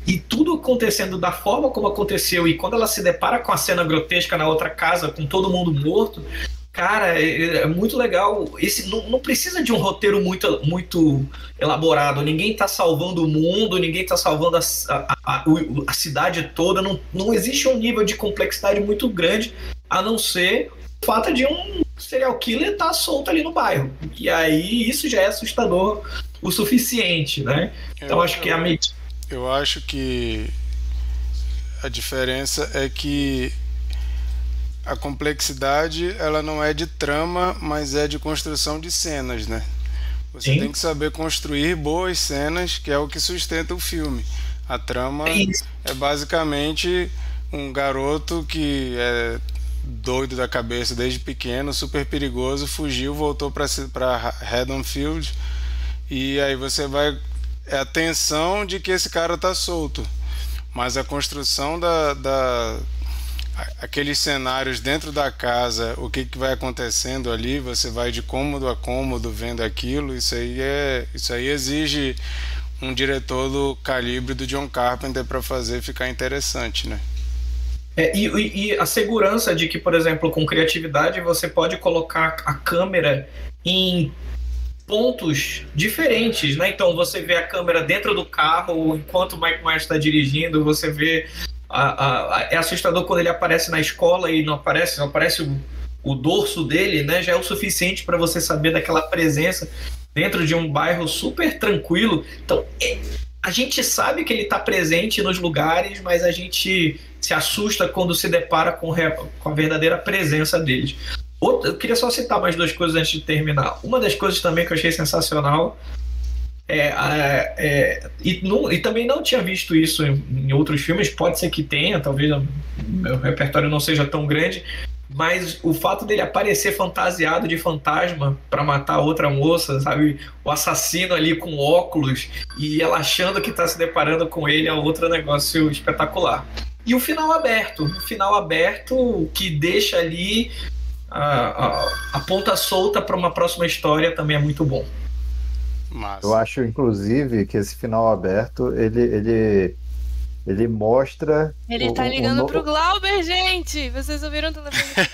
e tudo acontecendo da forma como aconteceu e quando ela se depara com a cena grotesca na outra casa com todo mundo morto, cara, é, é muito legal. Esse não, não, precisa de um roteiro muito, muito elaborado. Ninguém está salvando o mundo, ninguém está salvando a, a, a, a, cidade toda. Não, não existe um nível de complexidade muito grande, a não ser o fato de um serial killer estar tá solto ali no bairro. E aí isso já é assustador o suficiente, né? Então eu, acho que a medida. Eu acho que a diferença é que a complexidade ela não é de trama, mas é de construção de cenas, né? Você Sim. tem que saber construir boas cenas, que é o que sustenta o filme. A trama é, é basicamente um garoto que é doido da cabeça desde pequeno, super perigoso, fugiu, voltou para Haddonfield e aí você vai é a tensão de que esse cara tá solto, mas a construção da, da aqueles cenários dentro da casa, o que, que vai acontecendo ali, você vai de cômodo a cômodo vendo aquilo, isso aí é isso aí exige um diretor do calibre do John Carpenter para fazer ficar interessante, né? É, e, e, a segurança de que, por exemplo, com criatividade você pode colocar a câmera em pontos diferentes, né? Então você vê a câmera dentro do carro enquanto o Mike Myers está dirigindo, você vê a, a, é assustador quando ele aparece na escola e não aparece, não aparece o, o dorso dele, né? Já é o suficiente para você saber daquela presença dentro de um bairro super tranquilo. Então é, a gente sabe que ele está presente nos lugares, mas a gente se assusta quando se depara com, com a verdadeira presença deles. Outra, eu queria só citar mais duas coisas antes de terminar. Uma das coisas também que eu achei sensacional é, é, é e, não, e, também não tinha visto isso em, em, outros filmes, pode ser que tenha, talvez o meu repertório não seja tão grande, mas o fato dele aparecer fantasiado de fantasma para matar outra moça, sabe? O assassino ali com óculos e ela achando que está se deparando com ele é outro negócio espetacular. E o final aberto, o final aberto que deixa ali a, a, a ponta solta para uma próxima história também é muito bom. Massa. Eu acho, inclusive, que esse final aberto ele, ele, ele mostra. Ele o, tá ligando o pro Glauber, gente! Vocês ouviram o telefone?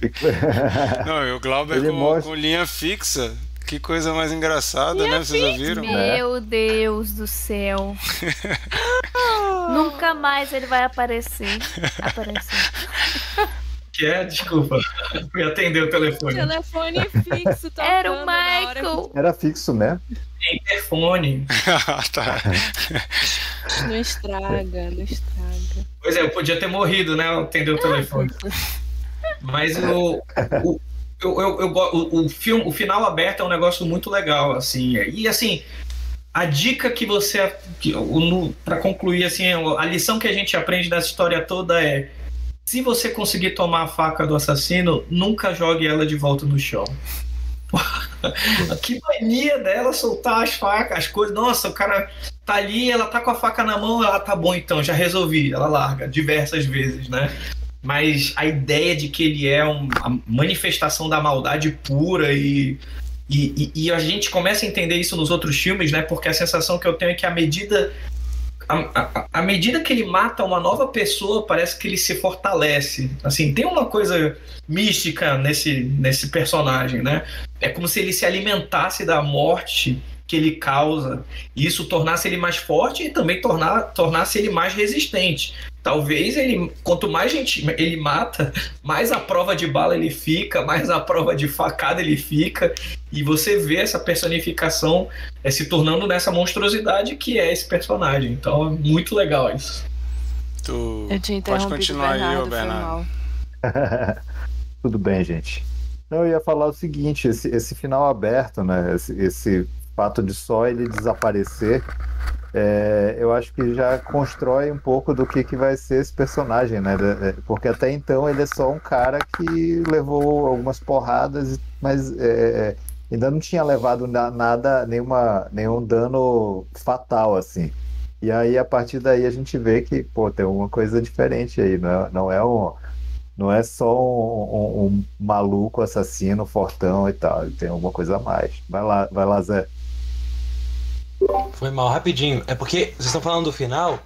Não, e o Glauber com, mostra... com linha fixa que coisa mais engraçada, né? Vocês ouviram? Meu Deus do céu. Nunca mais ele vai aparecer. Aparecer. Que é? Desculpa. Fui atender o telefone. Telefone fixo, tocando Era o Michael. Era fixo mesmo. É interfone. Ah, tá. Não estraga, não estraga. Pois é, eu podia ter morrido, né? Atender o telefone. Mas o, o, eu, eu, eu o, o filme, o final aberto é um negócio muito legal, assim. E assim, a dica que você, que, o- no- pra concluir, assim, a lição que a gente aprende dessa história toda é: se você conseguir tomar a faca do assassino, nunca jogue ela de volta no chão. que mania dela soltar as facas, as coisas. Nossa, o cara tá ali, ela tá com a faca na mão, ela tá bom então, já resolvi. Ela larga diversas vezes, né? Mas a ideia de que ele é um- a manifestação da maldade pura e, e, e- e a gente começa a entender isso nos outros filmes, né? Porque a sensação que eu tenho é que à medida à- medida que ele mata uma nova pessoa, parece que ele se fortalece. Assim, tem uma coisa mística nesse, nesse personagem, né? É como se ele se alimentasse da morte que ele causa. E isso tornasse ele mais forte e também tornar, tornasse ele mais resistente. Talvez ele, quanto mais gente ele mata, mais a prova de bala ele fica, mais a prova de facada ele fica. E você vê essa personificação é, se tornando nessa monstruosidade que é esse personagem. Então é muito legal isso. Tu Eu tinha pode continuar o aí, Bernardo, Bernardo. Tudo bem, gente. Não, eu ia falar o seguinte, esse, esse final aberto, né? Esse, esse fato de só ele desaparecer, é, eu acho que já constrói um pouco do que, que vai ser esse personagem, né? É, Porque até então ele é só um cara que levou algumas porradas, mas é, ainda não tinha levado na- nada, nenhuma, nenhum dano fatal, assim. E aí, a partir daí, a gente vê que, pô, tem uma coisa diferente aí, não é, não é um. Não é só um, um- um maluco assassino, fortão e tal. Tem alguma coisa a mais. Vai lá, vai lá, Zé. Foi mal, rapidinho. É porque vocês estão falando do final.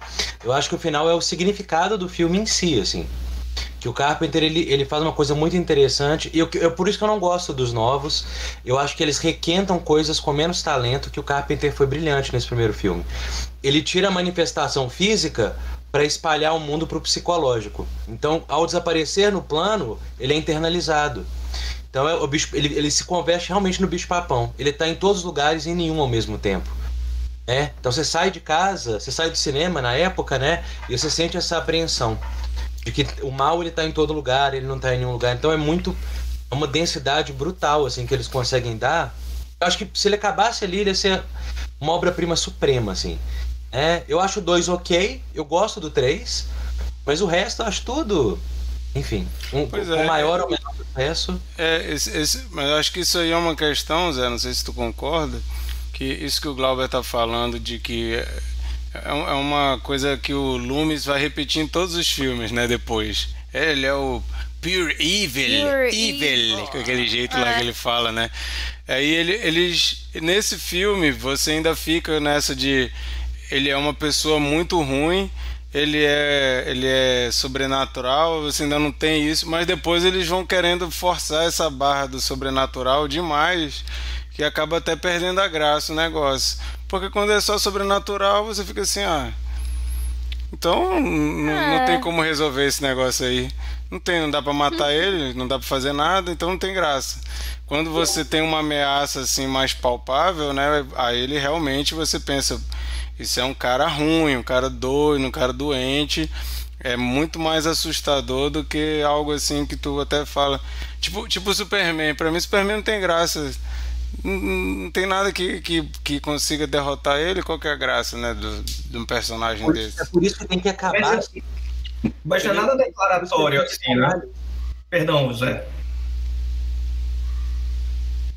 Eu acho que o final é o significado do filme em si, assim. Que o Carpenter ele, ele faz uma coisa muito interessante. E eu, eu, por isso que eu não gosto dos novos. Eu acho que eles requentam coisas com menos talento que o Carpenter foi brilhante nesse primeiro filme. Ele tira a manifestação física para espalhar o mundo para o psicológico. Então, ao desaparecer no plano, ele é internalizado. Então, é, bicho, ele, ele se converte realmente no bicho-papão. Ele tá em todos os lugares e em nenhum ao mesmo tempo. É, então você sai de casa, você sai do cinema na época, né? E você sente essa apreensão de que o mal ele tá em todo lugar, ele não tá em nenhum lugar. Então é muito é uma densidade brutal assim que eles conseguem dar. Eu acho que se ele acabasse ali, ele ia ser uma obra-prima suprema assim. É, eu acho o 2 OK, eu gosto do 3, mas o resto eu acho tudo, enfim, um, com é. maior ou menor sucesso. É, esse, esse- mas eu acho que isso aí é uma questão, Zé, não sei se tu concorda, que isso que o Glauber tá falando de que é, é é uma coisa que o Loomis vai repetir em todos os filmes, né, depois. Ele é o pure evil, Pure evil, evil. com aquele jeito lá É. que ele fala, né? Aí ele, eles, nesse filme, você ainda fica nessa de ele é uma pessoa muito ruim, ele é, ele é sobrenatural, você ainda não tem isso, mas depois eles vão querendo forçar essa barra do sobrenatural demais, que acaba até perdendo a graça o negócio. Porque quando é só sobrenatural, você fica assim, ah. Então n- não É. tem como resolver esse negócio aí. Não tem, não dá pra matar ele, não dá pra fazer nada, então não tem graça. Quando você tem uma ameaça assim mais palpável, né? Aí ele realmente você pensa, isso é um cara ruim, um cara doido, um cara doente. É muito mais assustador do que algo assim que tu até fala. Tipo, tipo Superman. Pra mim, Superman não tem graça. Não, tem nada que, que, que consiga derrotar ele. Qual que é a graça, né? Do, de um personagem Por- desse. é por isso que tem que acabar. Mas, Mas não é nada declaratório assim, né? Perdão, Zé.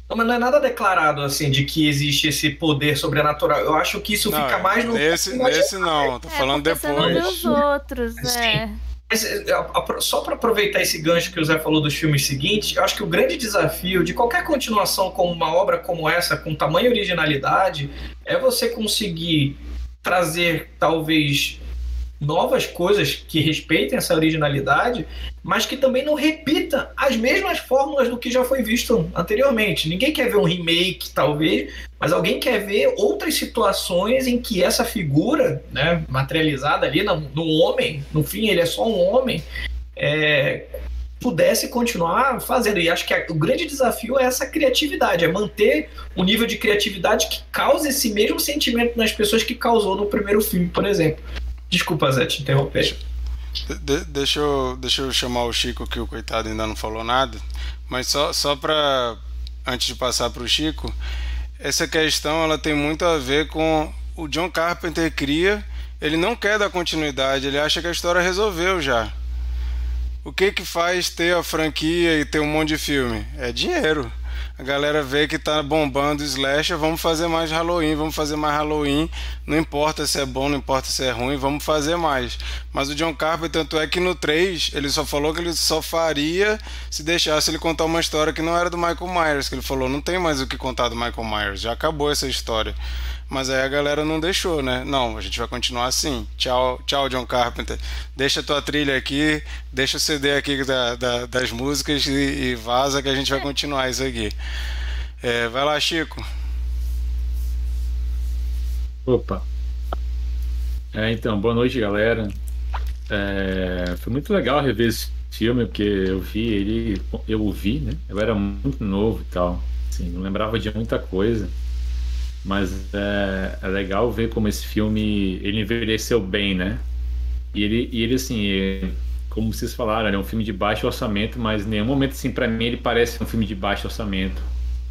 Não, mas não é nada declarado assim de que existe esse poder sobrenatural. Eu acho que isso Não, fica mais no. nesse, nesse não, tô falando É, porque Você não viu depois. os outros, Sim. é. É, só para aproveitar esse gancho que o Zé falou dos filmes seguintes, eu acho que o grande desafio de qualquer continuação como uma obra como essa, com tamanha originalidade, é você conseguir trazer talvez novas coisas que respeitem essa originalidade, mas que também não repita as mesmas fórmulas do que já foi visto anteriormente. Ninguém quer ver um remake, talvez, mas alguém quer ver outras situações em que essa figura, né, materializada ali no, no homem, no fim ele é só um homem, é, pudesse continuar fazendo. E acho que a, o grande desafio é essa criatividade, é manter o nível de criatividade que cause esse mesmo sentimento nas pessoas que causou no primeiro filme, por exemplo. Desculpa, Zé, te interromper. De, deixa, eu, deixa eu chamar o Chico, que o coitado ainda não falou nada, mas só, só para, antes de passar para o Chico, essa questão ela tem muito a ver com o John Carpenter cria, ele não quer dar continuidade, ele acha que a história resolveu já. O que que faz ter a franquia e ter um monte de filme? É dinheiro. A galera vê que tá bombando slasher, vamos fazer mais Halloween, vamos fazer mais Halloween. Não importa se é bom, não importa se é ruim, vamos fazer mais. Mas o John Carpenter, tanto é que no 3, ele só falou que ele só faria se deixasse ele contar uma história que não era do Michael Myers. Que ele falou, não tem mais o que contar do Michael Myers, já acabou essa história. Mas aí a galera não deixou, né? Não, a gente vai continuar assim. Tchau, tchau, John Carpenter. Deixa a tua trilha aqui, deixa o CD aqui da, da, das músicas e, e, vaza que a gente vai continuar isso aqui. É, vai lá, Chico. Opa. É, então, boa noite, galera. É, foi muito legal rever esse filme, porque eu vi ele, eu ouvi, né? Eu era muito novo e tal. Assim, não lembrava de muita coisa. Mas é, é legal ver como esse filme ele envelheceu bem, né? E ele, e ele assim, como vocês falaram, é um filme de baixo orçamento, mas em nenhum momento, assim, para mim, ele parece um filme de baixo orçamento.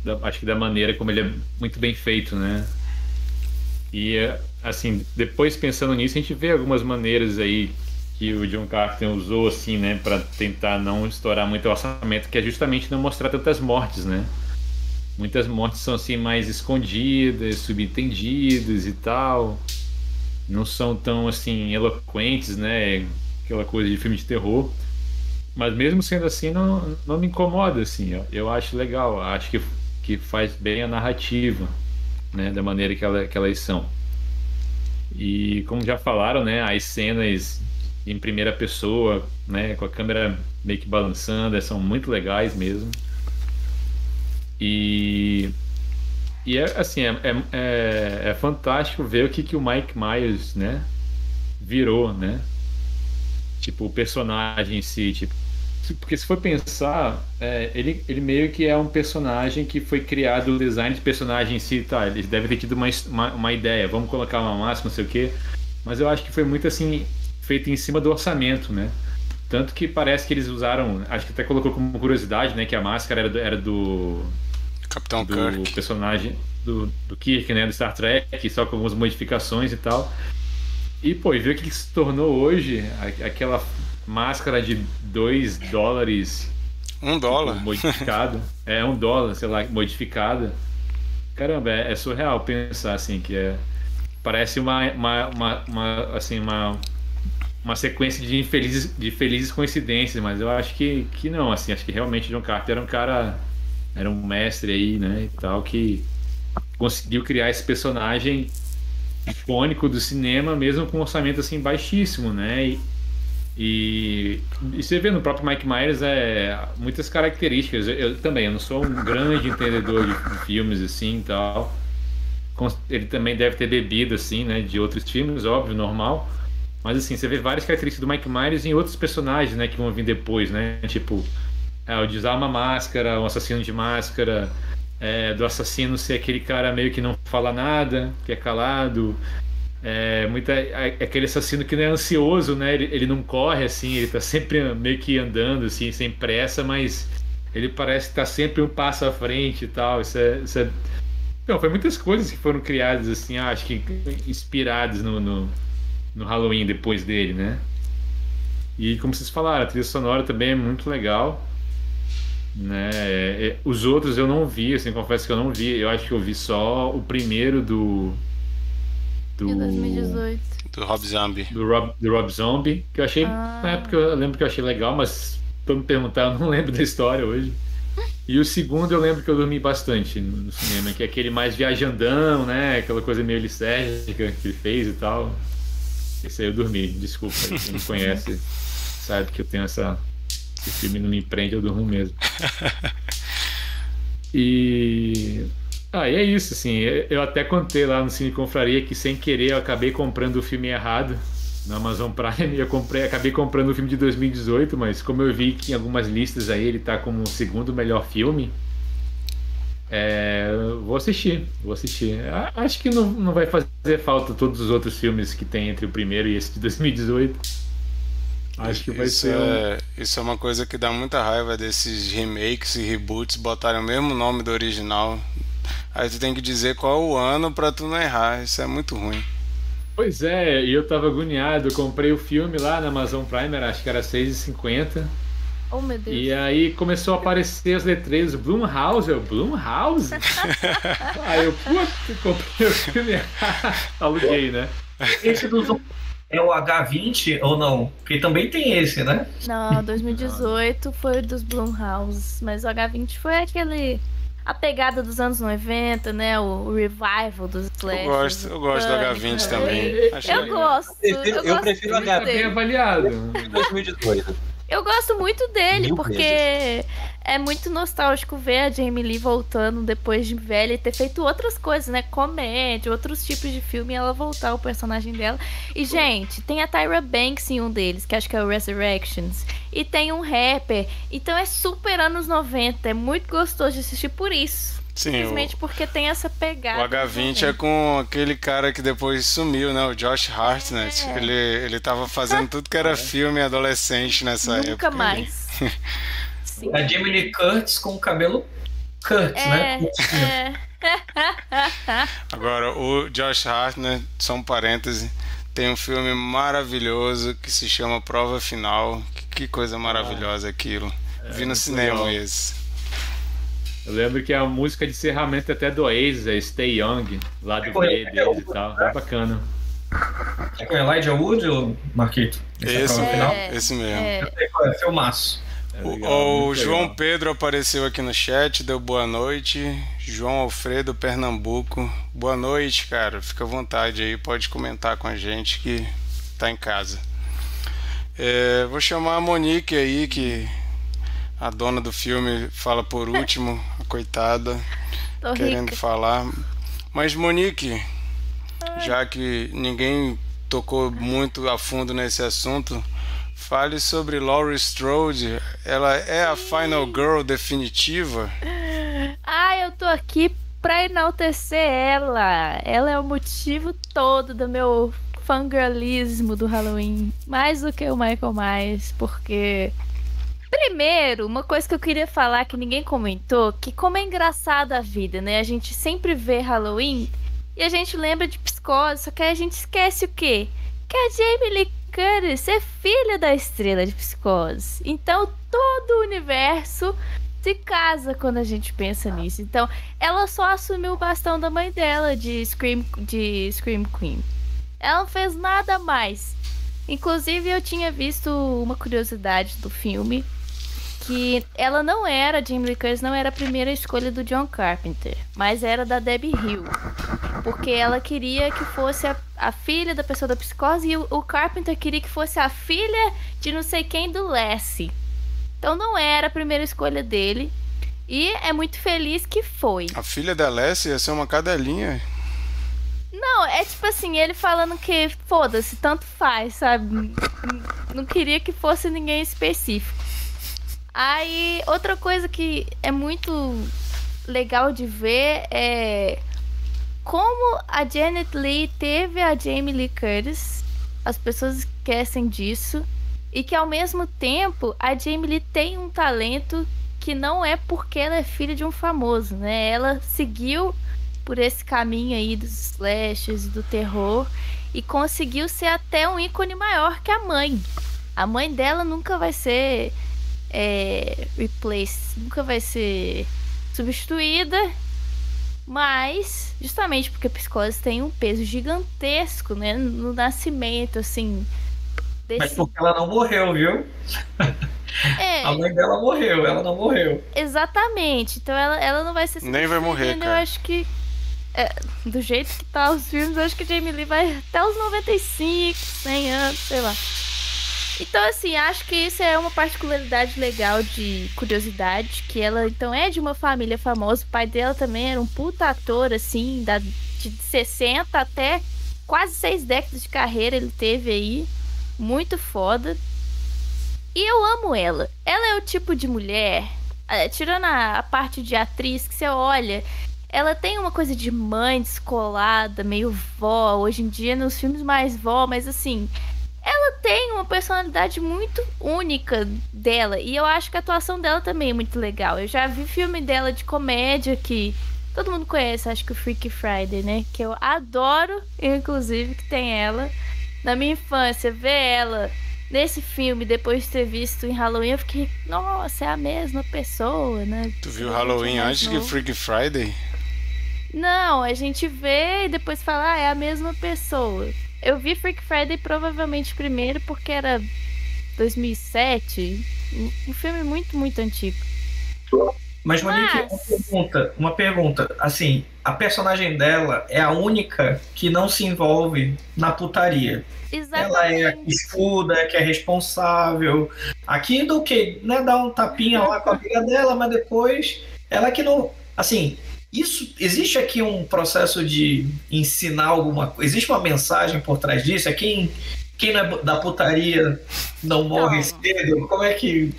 Da, acho que da maneira como ele é muito bem feito, né? E, assim, depois pensando nisso, a gente vê algumas maneiras aí que o John Carpenter usou, assim, né, para tentar não estourar muito o orçamento, que é justamente não mostrar tantas mortes, né? Muitas mortes são assim mais escondidas, subentendidas e tal. Não são tão assim eloquentes, né? Aquela coisa de filme de terror. Mas mesmo sendo assim, não, não me incomoda assim. Eu, eu acho legal, acho que, que faz bem a narrativa, né? Da maneira que, ela, que elas são. E como já falaram, né? As cenas em primeira pessoa, né? Com a câmera meio que balançando, são muito legais mesmo. E, e é assim, é, é, é, é fantástico ver o que, que o Mike Myers, né, virou, né? Tipo, o personagem em si, tipo, porque se for pensar, é, ele, ele meio que é um personagem que foi criado, o design de personagem em si, tá, eles devem ter tido uma, uma, uma ideia, vamos colocar uma máscara, não sei o quê, mas eu acho que foi muito assim, feito em cima do orçamento, né? Tanto que parece que eles usaram, acho que até colocou como curiosidade, né, que a máscara era do, era do Capitão do Kirk. personagem do, do Kirk, né, do Star Trek, só com algumas modificações e tal. E, pô, e ver o que se tornou hoje aquela máscara de 2 dólares. Um dólar. Tipo, modificado. é, um dólar, sei lá, modificada. Caramba, é, é, surreal pensar assim, que é. Parece uma, uma, uma, uma assim, uma, uma sequência de infelizes, de felizes coincidências, mas eu acho que, que não, assim, acho que realmente John Carter era um cara era um mestre aí, né, e tal, que conseguiu criar esse personagem icônico do cinema, mesmo com um orçamento assim baixíssimo, né? E, e, e, você vê no próprio Mike Myers é muitas características. Eu, eu também eu não sou um grande entendedor de, de filmes assim, e tal. Ele também deve ter bebido assim, né, de outros filmes, óbvio, normal. Mas assim, você vê várias características do Mike Myers em outros personagens, né, que vão vir depois, né? Tipo, é, o de usar uma máscara, um assassino de máscara, é, do assassino ser aquele cara meio que não fala nada, que é calado. É, muita, é, aquele assassino que não é ansioso, né? Ele, ele não corre assim, ele tá sempre meio que andando assim, sem pressa, mas ele parece estar tá sempre um passo à frente e tal. Isso é, isso é... Não, foi muitas coisas que foram criadas assim, acho que inspiradas no, no, no Halloween depois dele, né? E como vocês falaram, a trilha sonora também é muito legal. Né? É, é, os outros eu não vi, assim, confesso que eu não vi. Eu acho que eu vi só o primeiro do. Do. De 2018. Do Rob Zombie. Do Rob, do Rob Zombie, que eu achei. Ah. Na época eu lembro que eu achei legal, mas pra me perguntar, eu não lembro da história hoje. E o segundo eu lembro que eu dormi bastante no cinema, que é aquele mais viajandão, né? Aquela coisa meio licérgica que ele fez e tal. Esse aí eu dormi, desculpa. Quem me conhece sabe que eu tenho essa. Esse filme não me prende, eu durmo mesmo. E. Ah, e é isso, assim. Eu até contei lá no Cine Confraria que sem querer eu acabei comprando o filme errado na Amazon Prime. Eu comprei, acabei comprando o filme de 2018, mas como eu vi que em algumas listas aí ele tá como o segundo melhor filme, é, vou assistir, vou assistir. Acho que não, não vai fazer falta todos os outros filmes que tem entre o primeiro e esse de 2018. Acho que vai isso ser. É, Isso é uma coisa que dá muita raiva desses remakes e reboots botarem o mesmo nome do original. Aí tu tem que dizer qual o ano pra tu não errar. Isso é muito ruim. Pois é, e eu tava agoniado. Eu comprei o filme lá na Amazon Prime, acho que era R$6,50. Oh, meu Deus. E aí começou a aparecer as letreiras Blumhouse, eu, Blumhouse? aí eu, puta, comprei o filme Aluguei, né? Esse dos é o H20 ou não? Porque também tem esse, né? Não, 2018 foi dos Blumhouse, mas o H20 foi aquele a pegada dos anos 90, né? O, o revival dos Slash. Eu gosto, eu gosto do H20 também. Acho Eu legal. gosto. Eu prefiro- eu gosto prefiro muito H20. Tá bem dele. avaliado. 2018. Eu gosto muito dele, Mil porque é muito nostálgico ver a Jamie Lee voltando depois de velha e ter feito outras coisas, né? Comédia, outros tipos de filme e ela voltar o personagem dela. E, gente, tem a Tyra Banks em um deles, que acho que é o Resurrections. E tem um rapper. Então é super anos 90. É muito gostoso de assistir por isso. Sim, Simplesmente o, porque tem essa o pegada. H20 é com aquele cara que depois sumiu, né? O Josh Hartnett. É. Ele, ele tava fazendo tudo que era filme adolescente nessa época. Nunca mais. Sim. A Jamie Lee Curtis com o cabelo Curtis, É, né? é. Agora, o Josh Hartnett, só um parêntese, tem um filme maravilhoso que se chama Prova Final. Que, que coisa maravilhosa aquilo. Vi no cinema legal. esse. Eu lembro que a música de encerramento até do Oasis é Stay Young, lá do É B deles e tal. É bacana. É com Elijah Wood ou Marquito? Esse é Esse, final? É. esse mesmo. É. Eu sei qual é, filmaço. É O, legal, o João legal. Pedro apareceu aqui no chat, deu boa noite. João Alfredo, Pernambuco. Boa noite, cara. Fica à vontade aí, pode comentar com a gente que tá em casa. É, vou chamar a Monique aí, que a dona do filme fala por último, a coitada, Tô querendo rica. falar. Mas Monique, já que ninguém tocou muito a fundo nesse assunto, fale sobre Laurie Strode. Ela é a final girl definitiva? Ah, eu tô aqui pra enaltecer ela. Ela é o motivo todo do meu fangirlismo do Halloween. Mais do que o Michael Myers, porque. Primeiro, uma coisa que eu queria falar que ninguém comentou, que como é engraçada a vida, né? A gente sempre vê Halloween e a gente lembra de psicose, só que aí a gente esquece o quê? Que a Jamie Lee Curtis é filha da estrela de psicose. Então todo o universo se casa quando a gente pensa nisso. Então, ela só assumiu o bastão da mãe dela de Scream, de Scream Queen. Ela não fez nada mais. Inclusive, eu tinha visto uma curiosidade do filme que ela não era, Jamie Lee Curtis não era a primeira escolha do John Carpenter, mas era da Debbie Hill. Porque ela queria que fosse a, a filha da pessoa da psicose e o, o Carpenter queria que fosse a filha de não sei quem do Lassie. Então não era a primeira escolha dele. E é muito feliz que foi. A filha da Lessie ia ser uma cadelinha. Não, é tipo assim, ele falando que foda-se, tanto faz, sabe? Não queria que fosse ninguém específico. Aí, outra coisa que é muito legal de ver é como a Janet Leigh teve a Jamie Lee Curtis. As pessoas esquecem disso. E que ao mesmo tempo a Jamie Lee tem um talento que não é porque ela é filha de um famoso, né? Ela seguiu por esse caminho aí dos slashes do terror e conseguiu ser até um ícone maior que a mãe. A mãe dela nunca vai ser é, replaced, nunca vai ser substituída, mas justamente porque a psicose tem um peso gigantesco, né, no nascimento, assim. Mas Desse... porque ela não morreu, viu? É, A mãe dela morreu, ela não morreu. exatamente. Então ela, ela não vai ser Nem vai morrer, substituída, Eu cara. acho que é, do jeito que tá os filmes, eu acho que Jamie Lee vai até os 95, 100 anos, sei lá. Então, assim, acho que isso é uma particularidade legal de curiosidade, que ela, então, é de uma família famosa. O pai dela também era um puta ator, assim, da, de 60 até quase seis décadas de carreira ele teve aí. Muito foda. E eu amo ela. Ela é o tipo de mulher, é, tirando a, a parte de atriz, que você olha ela tem uma coisa de mãe descolada, meio vó, hoje em dia nos filmes mais vó, mas assim, ela tem uma personalidade muito única dela. E eu acho que a atuação dela também é muito legal. Eu já vi filme dela de comédia que todo mundo conhece, acho que o Freaky Friday, né? Que eu adoro, inclusive, que tem ela. Na minha infância, ver ela nesse filme, depois de ter visto em Halloween, eu fiquei, nossa, é a mesma pessoa, né? Tu viu Halloween antes que Freaky Friday? Não, a gente vê e depois fala, ah, é a mesma pessoa. Eu vi Freak Friday provavelmente primeiro porque era 2007. Um filme muito, muito antigo. Mas, Monique, Mas... uma pergunta, uma pergunta. Assim, a personagem dela é a única que não se envolve na putaria. Exatamente. Ela é a que escuda, que é responsável. Aqui do que, né, dá um tapinha lá com a amiga dela, mas depois ela que não. Assim, isso existe aqui um processo de ensinar alguma coisa? Existe uma mensagem por trás disso? É quem, quem não é da putaria não morre não. cedo? Como é que.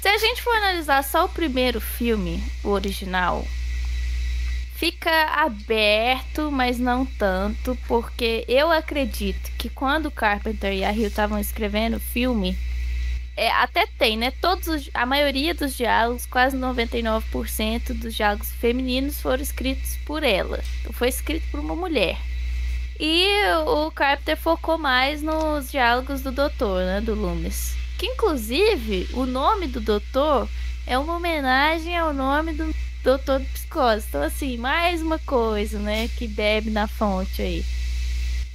Se a gente for analisar só o primeiro filme, o original, fica aberto, mas não tanto, porque eu acredito que quando o Carpenter e a Hill estavam escrevendo o filme, é, até tem, né? Todos os, a maioria dos diálogos, quase 99% dos diálogos femininos foram escritos por ela. Então foi escrito por uma mulher. E o Carpenter focou mais nos diálogos do doutor, né? Do Loomis. Que inclusive o nome do doutor é uma homenagem ao nome do doutor de psicose. Então, assim, mais uma coisa, né? Que bebe na fonte aí.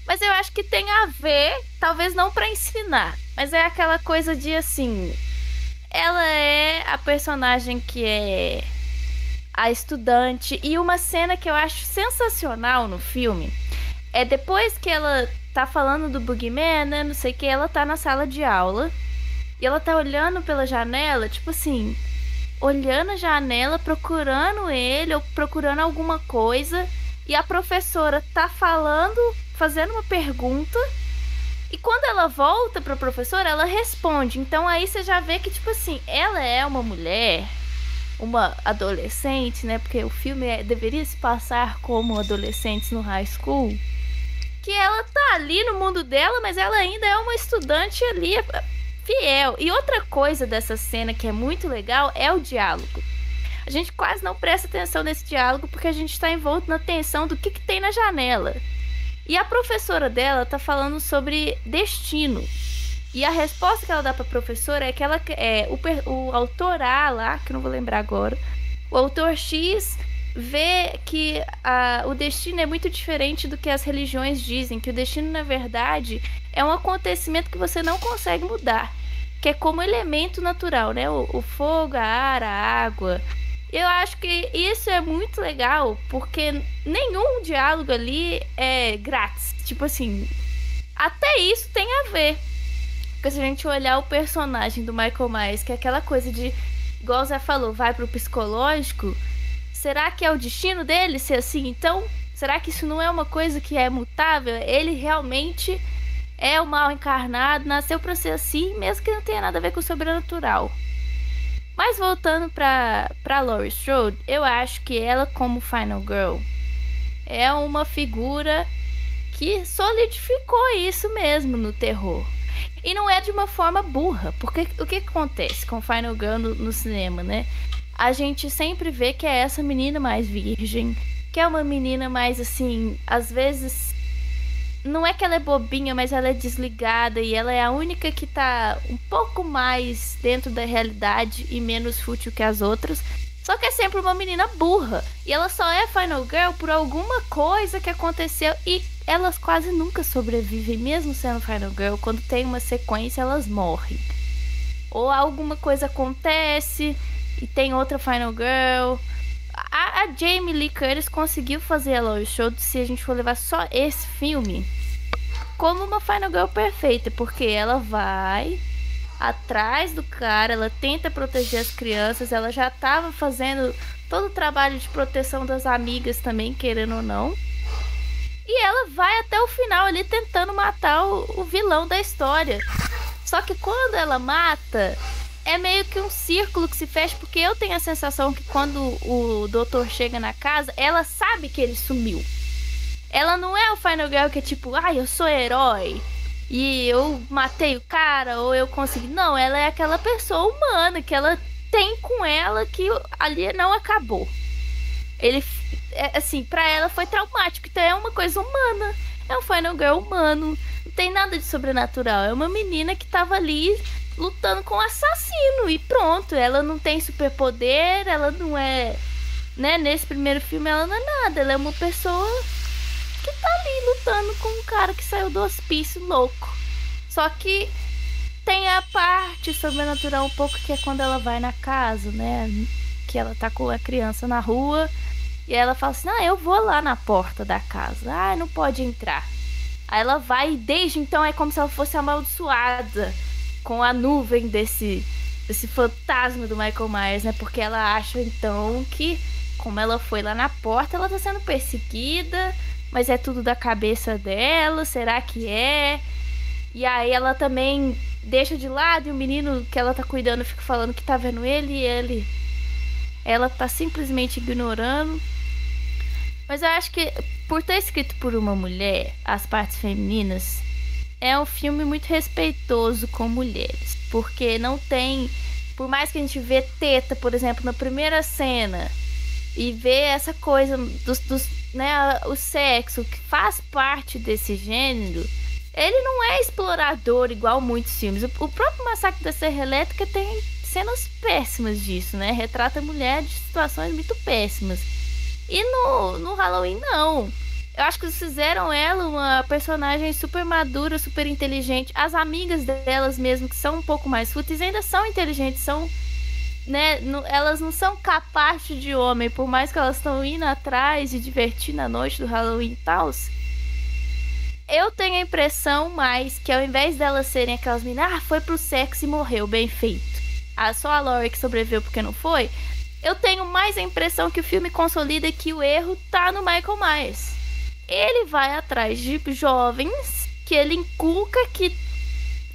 Mas eu acho que tem a ver, talvez não para ensinar, mas é aquela coisa de assim. Ela é a personagem que é a estudante. E uma cena que eu acho sensacional no filme é depois que ela tá falando do Boogeyman, né? Não sei o que, ela tá na sala de aula. E ela tá olhando pela janela, tipo assim, olhando a janela, procurando ele ou procurando alguma coisa. E a professora tá falando fazendo uma pergunta. E quando ela volta para a professora, ela responde. Então aí você já vê que, tipo assim, ela é uma mulher, uma adolescente, né? Porque o filme é, deveria se passar como adolescentes no high school. Que ela tá ali no mundo dela, mas ela ainda é uma estudante ali é, fiel. E outra coisa dessa cena que é muito legal é o diálogo. A gente quase não presta atenção nesse diálogo porque a gente está envolto na tensão do que, que tem na janela. E a professora dela tá falando sobre destino. E a resposta que ela dá pra professora é que ela é o, o autor A lá, que não vou lembrar agora, o autor X vê que a, o destino é muito diferente do que as religiões dizem, que o destino, na verdade, é um acontecimento que você não consegue mudar, que é como elemento natural, né? O, o fogo, a ar, a água, eu acho que isso é muito legal, porque nenhum diálogo ali é grátis. Tipo assim, até isso tem a ver. Porque se a gente olhar o personagem do Michael Myers, que é aquela coisa de, igual o Zé falou, vai pro psicológico, será que é o destino dele ser assim? Então, será que isso não é uma coisa que é mutável? Ele realmente é o mal encarnado, nasceu pra ser assim, mesmo que não tenha nada a ver com o sobrenatural. Mas voltando pra, pra Laurie Strode, eu acho que ela, como Final Girl, é uma figura que solidificou isso mesmo no terror. E não é de uma forma burra, porque o que acontece com Final Girl no, no cinema, né? A gente sempre vê que é essa menina mais virgem, que é uma menina mais assim, às vezes não é que ela é bobinha, mas ela é desligada e ela é a única que tá um pouco mais dentro da realidade e menos fútil que as outras. Só que é sempre uma menina burra. E ela só é Final Girl por alguma coisa que aconteceu. E elas quase nunca sobrevivem, mesmo sendo Final Girl. Quando tem uma sequência, elas morrem. Ou alguma coisa acontece e tem outra Final Girl. A, a Jamie Lee Curtis conseguiu fazer a Laurie Strode, se a gente for levar só esse filme, como uma Final Girl perfeita, porque ela vai atrás do cara, ela tenta proteger as crianças, ela já estava fazendo todo o trabalho de proteção das amigas também, querendo ou não. E ela vai até o final ali tentando matar o, o vilão da história. Só que quando ela mata, é meio que um círculo que se fecha, porque eu tenho a sensação que quando o doutor chega na casa, ela sabe que ele sumiu. Ela não é o Final Girl que é tipo, ai, ah, eu sou herói e eu matei o cara ou eu consegui. Não, ela é aquela pessoa humana que ela tem com ela que ali não acabou. Ele, é, assim, para ela foi traumático, então é uma coisa humana. É um Final Girl humano. Não tem nada de sobrenatural. É uma menina que tava ali lutando com o assassino e pronto. Ela não tem superpoder, ela não é. Né? Nesse primeiro filme ela não é nada. Ela é uma pessoa que tá ali lutando com um cara que saiu do hospício louco. Só que tem a parte sobrenatural um pouco que é quando ela vai na casa, né? Que ela tá com a criança na rua e ela fala assim: Ah, eu vou lá na porta da casa. Ah, não pode entrar. Aí ela vai e desde então é como se ela fosse amaldiçoada com a nuvem desse, desse fantasma do Michael Myers, né? Porque ela acha então que, como ela foi lá na porta, ela tá sendo perseguida, mas é tudo da cabeça dela, será que é? E aí ela também deixa de lado e o menino que ela tá cuidando fica falando que tá vendo ele e ele. Ela tá simplesmente ignorando. Mas eu acho que por ter escrito por uma mulher as partes femininas, é um filme muito respeitoso com mulheres, porque não tem, por mais que a gente vê teta, por exemplo, na primeira cena e vê essa coisa dos, dos né, o sexo que faz parte desse gênero, ele não é explorador igual muitos filmes. O, próprio Massacre da Serra Elétrica tem cenas péssimas disso, né? Retrata mulheres de situações muito péssimas. E no, no Halloween, não. Eu acho que eles fizeram ela uma personagem super madura, super inteligente. As amigas delas mesmo, que são um pouco mais fúteis, ainda são inteligentes, são. Né, elas não são capazes de homem, por mais que elas estão indo atrás e divertir na noite do Halloween e tal. Eu tenho a impressão mais que ao invés delas serem aquelas meninas, ah, foi pro sexo e morreu, bem feito. Ah, só a Laurie que sobreviveu porque não foi. Eu tenho mais a impressão que o filme consolida que o erro tá no Michael Myers ele vai atrás de jovens que ele inculca que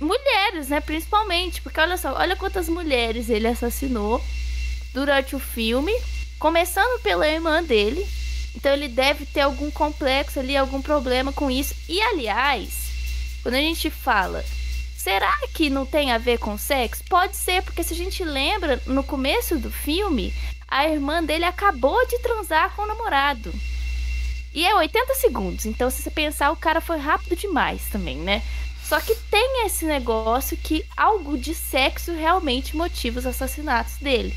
mulheres, né, principalmente, porque olha só, olha quantas mulheres ele assassinou durante o filme, começando pela irmã dele. Então ele deve ter algum complexo ali, algum problema com isso. E aliás, quando a gente fala, será que não tem a ver com sexo? Pode ser, porque se a gente lembra, no começo do filme, a irmã dele acabou de transar com o namorado. E é 80 segundos, então se você pensar, o cara foi rápido demais também, né? Só que tem esse negócio que algo de sexo realmente motiva os assassinatos dele.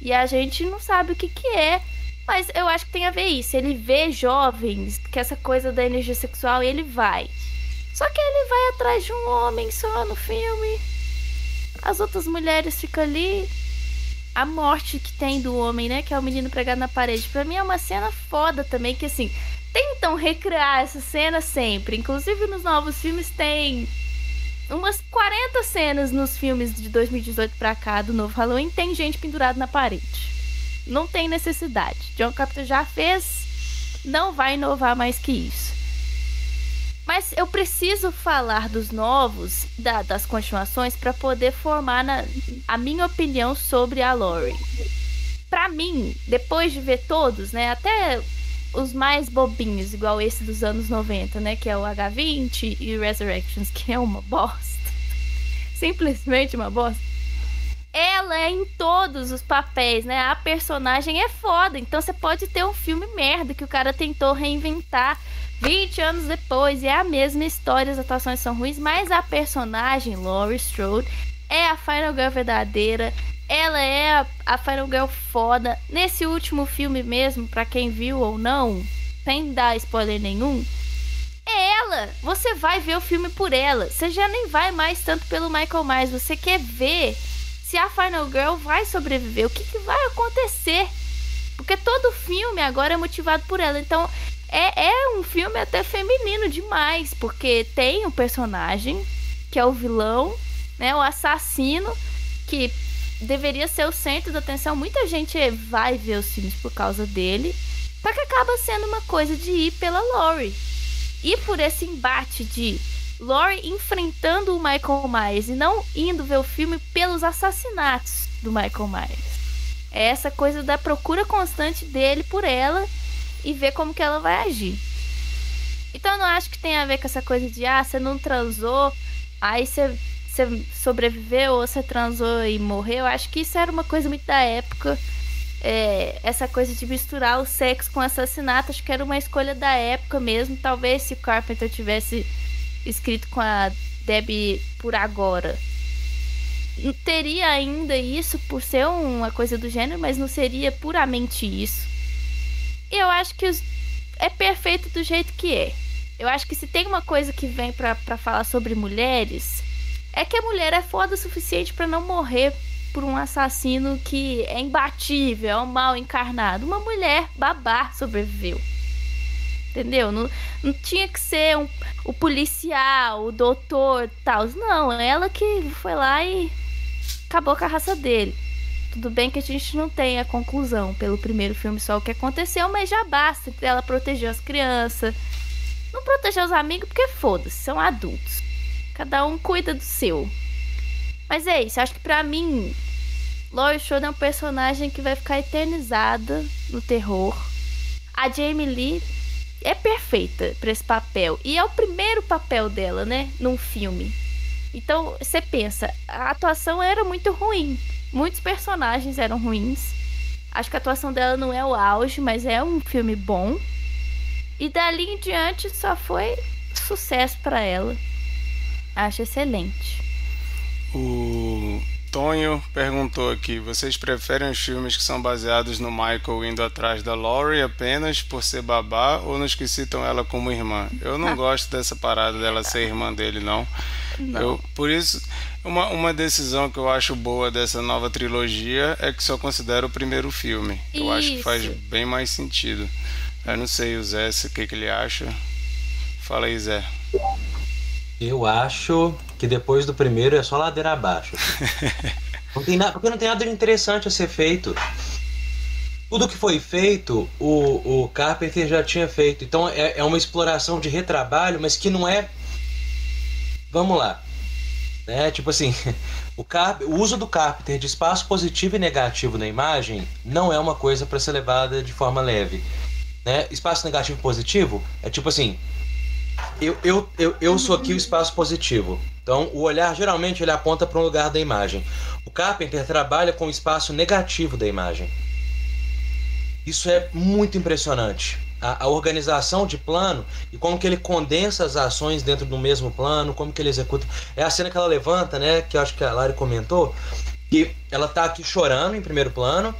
E a gente não sabe o que que é, mas eu acho que tem a ver isso. Ele vê jovens, que essa coisa da energia sexual, ele vai. Só que ele vai atrás de um homem só no filme. As outras mulheres ficam ali a morte que tem do homem, né? Que é o menino pregado na parede. Para mim é uma cena foda também, que assim, tentam recriar essa cena sempre. Inclusive nos novos filmes tem umas 40 cenas nos filmes de 2018 pra cá do novo Halloween tem gente pendurada na parede. Não tem necessidade. John Carpenter já fez, não vai inovar mais que isso. Mas eu preciso falar dos novos, da, das continuações, para poder formar na, a minha opinião sobre a Lori. Para mim, depois de ver todos, né, até os mais bobinhos, igual esse dos anos 90, né, que é o H20 e Resurrections, que é uma bosta. Simplesmente uma bosta. Ela é em todos os papéis, né? A personagem é foda. Então você pode ter um filme merda que o cara tentou reinventar 20 anos depois, é a mesma história, as atuações são ruins, mas a personagem, Laurie Strode, é a Final Girl verdadeira. Ela é a, a Final Girl foda. Nesse último filme mesmo, para quem viu ou não, sem dar spoiler nenhum, é ela. Você vai ver o filme por ela. Você já nem vai mais tanto pelo Michael Myers. Você quer ver se a Final Girl vai sobreviver. O que, que vai acontecer? Porque todo filme agora é motivado por ela. Então, é, é um filme até feminino demais, porque tem um personagem que é o vilão, né, o assassino, que deveria ser o centro da atenção. Muita gente vai ver os filmes por causa dele, só que acaba sendo uma coisa de ir pela Laurie. E por esse embate de Laurie enfrentando o Michael Myers e não indo ver o filme pelos assassinatos do Michael Myers. É essa coisa da procura constante dele por ela e ver como que ela vai agir. Então eu não acho que tem a ver com essa coisa de ah, você não transou, aí você, você sobreviveu ou você transou e morreu. Eu acho que isso era uma coisa muito da época. É, essa coisa de misturar o sexo com assassinato, acho que era uma escolha da época mesmo. Talvez se o Carpenter tivesse escrito com a Debbie por agora. Teria ainda isso por ser uma coisa do gênero, mas não seria puramente isso. Eu acho que os... é perfeito do jeito que é. Eu acho que se tem uma coisa que vem para falar sobre mulheres, é que a mulher é foda o suficiente para não morrer por um assassino que é imbatível, é um mal encarnado. Uma mulher babá sobreviveu. Entendeu? Não, não tinha que ser um, o policial, o doutor tal. Não, ela que foi lá e acabou com a raça dele. Tudo bem que a gente não tem a conclusão pelo primeiro filme só o que aconteceu, mas já basta ela proteger as crianças. Não proteger os amigos porque foda-se, são adultos. Cada um cuida do seu. Mas é isso, acho que pra mim, Laurie Strode é um personagem que vai ficar eternizada no terror. A Jamie Lee é perfeita para esse papel. E é o primeiro papel dela, né? Num filme. Então, você pensa, a atuação era muito ruim. Muitos personagens eram ruins. Acho que a atuação dela não é o auge, mas é um filme bom. E dali em diante só foi sucesso para ela. Acho excelente. O Tonho perguntou aqui: vocês preferem os filmes que são baseados no Michael indo atrás da Laurie apenas por ser babá ou nos que citam ela como irmã? Eu não gosto dessa parada dela ser irmã dele, não. Não. Eu, por isso, uma, uma decisão que eu acho boa dessa nova trilogia é que só considero o primeiro filme. Eu acho que faz Isso. bem mais sentido. Eu não sei o Zé o que, que ele acha. Fala aí, Zé. Eu acho que depois do primeiro é só ladeira abaixo. Não tem nada, porque não tem nada de interessante a ser feito. Tudo que foi feito, o, o Carpenter já tinha feito. Então é, é uma exploração de retrabalho, mas que não é. Vamos lá. Né? Tipo assim, o, Carp... o uso do Carpenter de espaço positivo e negativo na imagem não é uma coisa para ser levada de forma leve. Né? Espaço negativo e positivo é tipo assim, eu, eu, eu, eu sou aqui o espaço positivo. Então, o olhar geralmente ele aponta para um lugar da imagem. O Carpenter trabalha com o espaço negativo da imagem. Isso é muito impressionante. A, a organização de plano e como que ele condensa as ações dentro do mesmo plano, como que ele executa. É a cena que ela levanta, né? Que eu acho que a Lari comentou. Que ela tá aqui chorando em primeiro plano.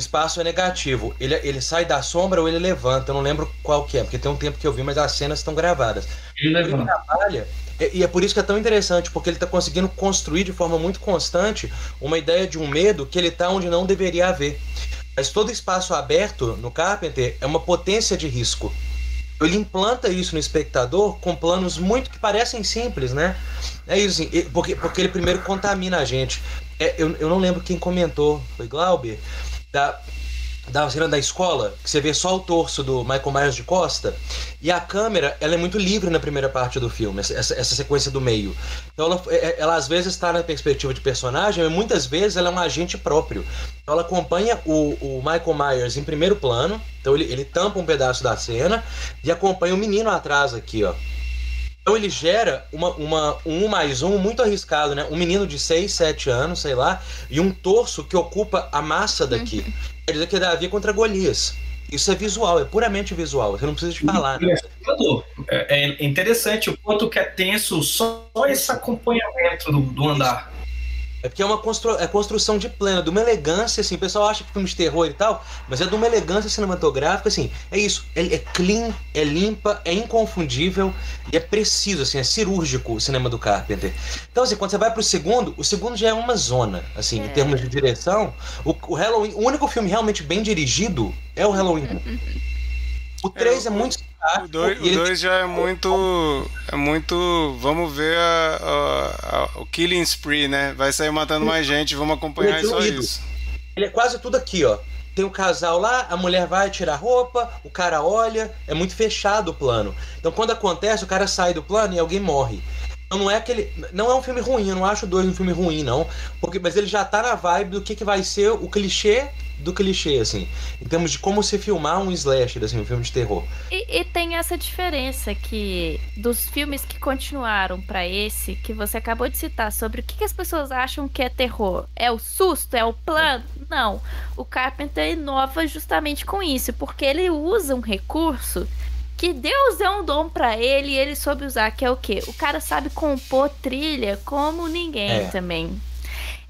Espaço é negativo. Ele, ele sai da sombra ou ele levanta. Eu não lembro qual que é, porque tem um tempo que eu vi, mas as cenas estão gravadas. Ele Ele levanta. trabalha, e é por isso que é tão interessante, porque ele está conseguindo construir de forma muito constante uma ideia de um medo que ele está onde não deveria haver. Mas todo espaço aberto no Carpenter é uma potência de risco. Ele implanta isso no espectador com planos muito que parecem simples, né? É isso, assim, porque, porque ele primeiro contamina a gente. É, eu, eu não lembro quem comentou, foi Glauber, da, da da escola, que você vê só o torso do Michael Myers de costa, e a câmera, ela é muito livre na primeira parte do filme, essa, essa, sequência do meio. Então ela, é- ela às vezes está na perspectiva de personagem, mas muitas vezes ela é um agente próprio. Então ela acompanha o, o Michael Myers em primeiro plano, então ele, ele tampa um pedaço da cena, e acompanha o menino atrás aqui, ó. Então ele gera uma, uma, um mais um muito arriscado, né? Um menino de 6, 7 anos, sei lá, e um torso que ocupa a massa daqui. Quer dizer que é Davi contra Golias. Isso é visual, é puramente visual. Você não precisa de falar, né? É, é interessante o quanto que é tenso só esse acompanhamento do, do andar. É porque é uma constru... é construção de plena, de uma elegância, assim. O pessoal acha que filme de terror e tal, mas é de uma elegância cinematográfica, assim. É isso. É, é clean, é limpa, é inconfundível e é preciso, assim. É cirúrgico o cinema do Carpenter. Então, assim, quando você vai pro segundo, o segundo já é uma zona, assim, É. em termos de direção. O, o Halloween, o único filme realmente bem dirigido é o Halloween. O 3 é, o- muito O 2 e ele- já é muito. É muito. Vamos ver a- a- a- o Killing Spree, né? Vai sair matando mais gente, vamos acompanhar Ele é só isso. Ele é quase tudo aqui, ó. Tem o casal lá, a mulher vai tirar roupa, o cara olha, é muito fechado o plano. Então quando acontece, o cara sai do plano e alguém morre. Então não é aquele. Não é um filme ruim, eu não acho o dois um filme ruim, não. Porque, mas ele já tá na vibe do que, que vai ser o clichê do clichê, assim. Em termos de como se filmar um slasher, assim, um filme de terror. E, e tem essa diferença que dos filmes que continuaram pra esse, que você acabou de citar, sobre o que, que as pessoas acham que é terror. É o susto? É o plano? Não. O Carpenter inova justamente com isso, porque ele usa um recurso que Deus deu um dom pra ele e ele soube usar, que é o quê? O cara sabe compor trilha como ninguém É. também.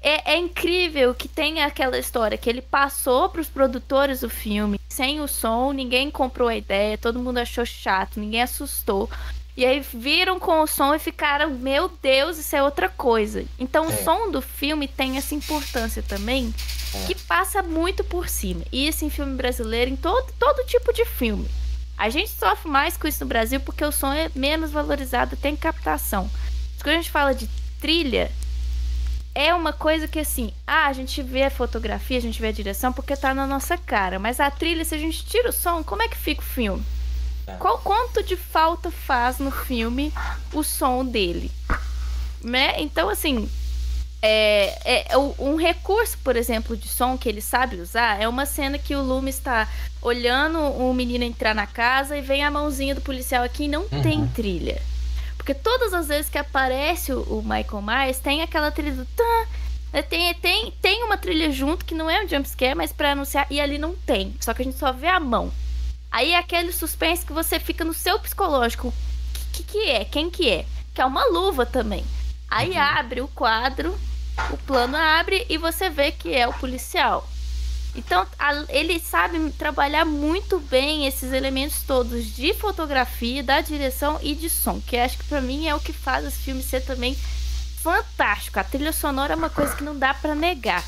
É, é incrível que tem aquela história que ele passou pros produtores do filme sem o som, ninguém comprou a ideia, todo mundo achou chato, ninguém assustou. E aí viram com o som e ficaram, meu Deus, isso é outra coisa. Então o É. som do filme tem essa importância também, É. que passa muito por cima. E isso em filme brasileiro, em todo, todo tipo de filme. A gente sofre mais com isso no Brasil porque o som é menos valorizado, tem captação. Mas quando a gente fala de trilha, é uma coisa que assim, ah, a gente vê a fotografia, a gente vê a direção porque tá na nossa cara, mas a trilha, se a gente tira o som, como é que fica o filme? É. Qual quanto de falta faz no filme o som dele? Né? Então, assim, é, é o- um recurso, por exemplo, de som que ele sabe usar é uma cena que o Loomis está olhando o menino entrar na casa e vem a mãozinha do policial aqui e não Uhum. tem trilha. Porque todas as vezes que aparece o, o Michael Myers, tem aquela trilha do tan, né, tem, tem, tem uma trilha junto que não é um jumpscare, mas pra anunciar, e ali não tem. Só que a gente só vê a mão. Aí é aquele suspense que você fica no seu psicológico. O que, que, que é? Quem que é? Que é uma luva também. Aí abre o quadro, o plano abre e você vê que é o policial. Então, a- ele sabe trabalhar muito bem esses elementos todos de fotografia, da direção e de som, que acho que pra mim é o que faz esse filme ser também fantástico. A trilha sonora é uma coisa que não dá pra negar.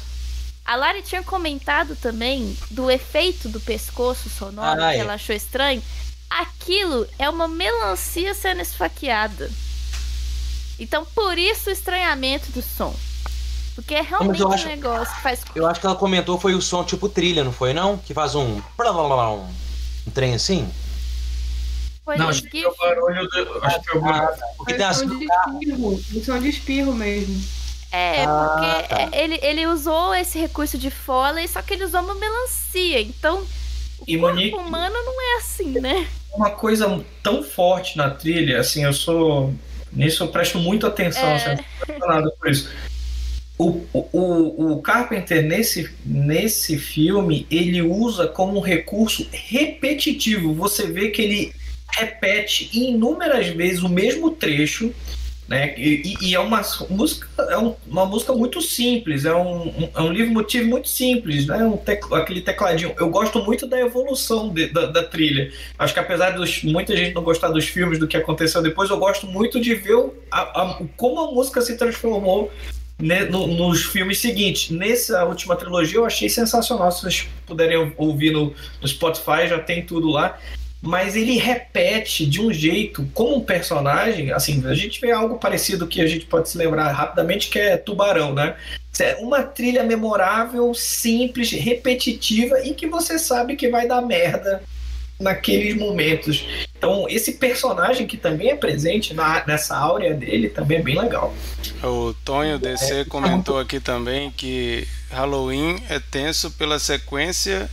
A Lari tinha comentado também do efeito do pescoço sonoro, Ah, que é. ela achou estranho. Aquilo é uma melancia sendo esfaqueada. Então, por isso o estranhamento do som. Porque é realmente eu um acho- negócio que faz. Eu acho que ela comentou foi o som tipo trilha, não foi não? Que faz um. Um, trem assim? Foi Não, acho que é o barulho do. Acho que é o barulho. Porque tem as. som de espirro. É som de espirro mesmo. É, Ah, porque tá. ele, ele usou esse recurso de Foley, só que ele usou uma melancia. Então, o E corpo Monique- humano não é assim, né? Uma coisa tão forte na trilha, assim, eu sou. Nisso eu presto muita atenção, É. assim, eu sou apaixonado por isso. O, o, o, Carpenter, nesse, nesse filme, ele usa como um recurso repetitivo. Você vê que ele repete inúmeras vezes o mesmo trecho, né? E- e é uma música, é um- uma música muito simples, é um, um- é um livro motivo muito simples, né? Um tec- aquele tecladinho. Eu gosto muito da evolução de- da, da trilha. Acho que apesar de muita gente não gostar dos filmes, do que aconteceu depois, eu gosto muito de ver o- a- a- como a música se transformou ne- no- nos filmes seguintes. Nessa última trilogia eu achei sensacional. Se vocês puderem ouvir no, no Spotify, já tem tudo lá. Mas ele repete de um jeito, como um personagem, assim, a gente vê algo parecido que a gente pode se lembrar rapidamente, que é Tubarão, né? É uma trilha memorável, simples, repetitiva e que você sabe que vai dar merda naqueles momentos. Então, esse personagem que também é presente na- nessa áurea dele também é bem legal. O Tonho DC comentou aqui também que Halloween é tenso pela sequência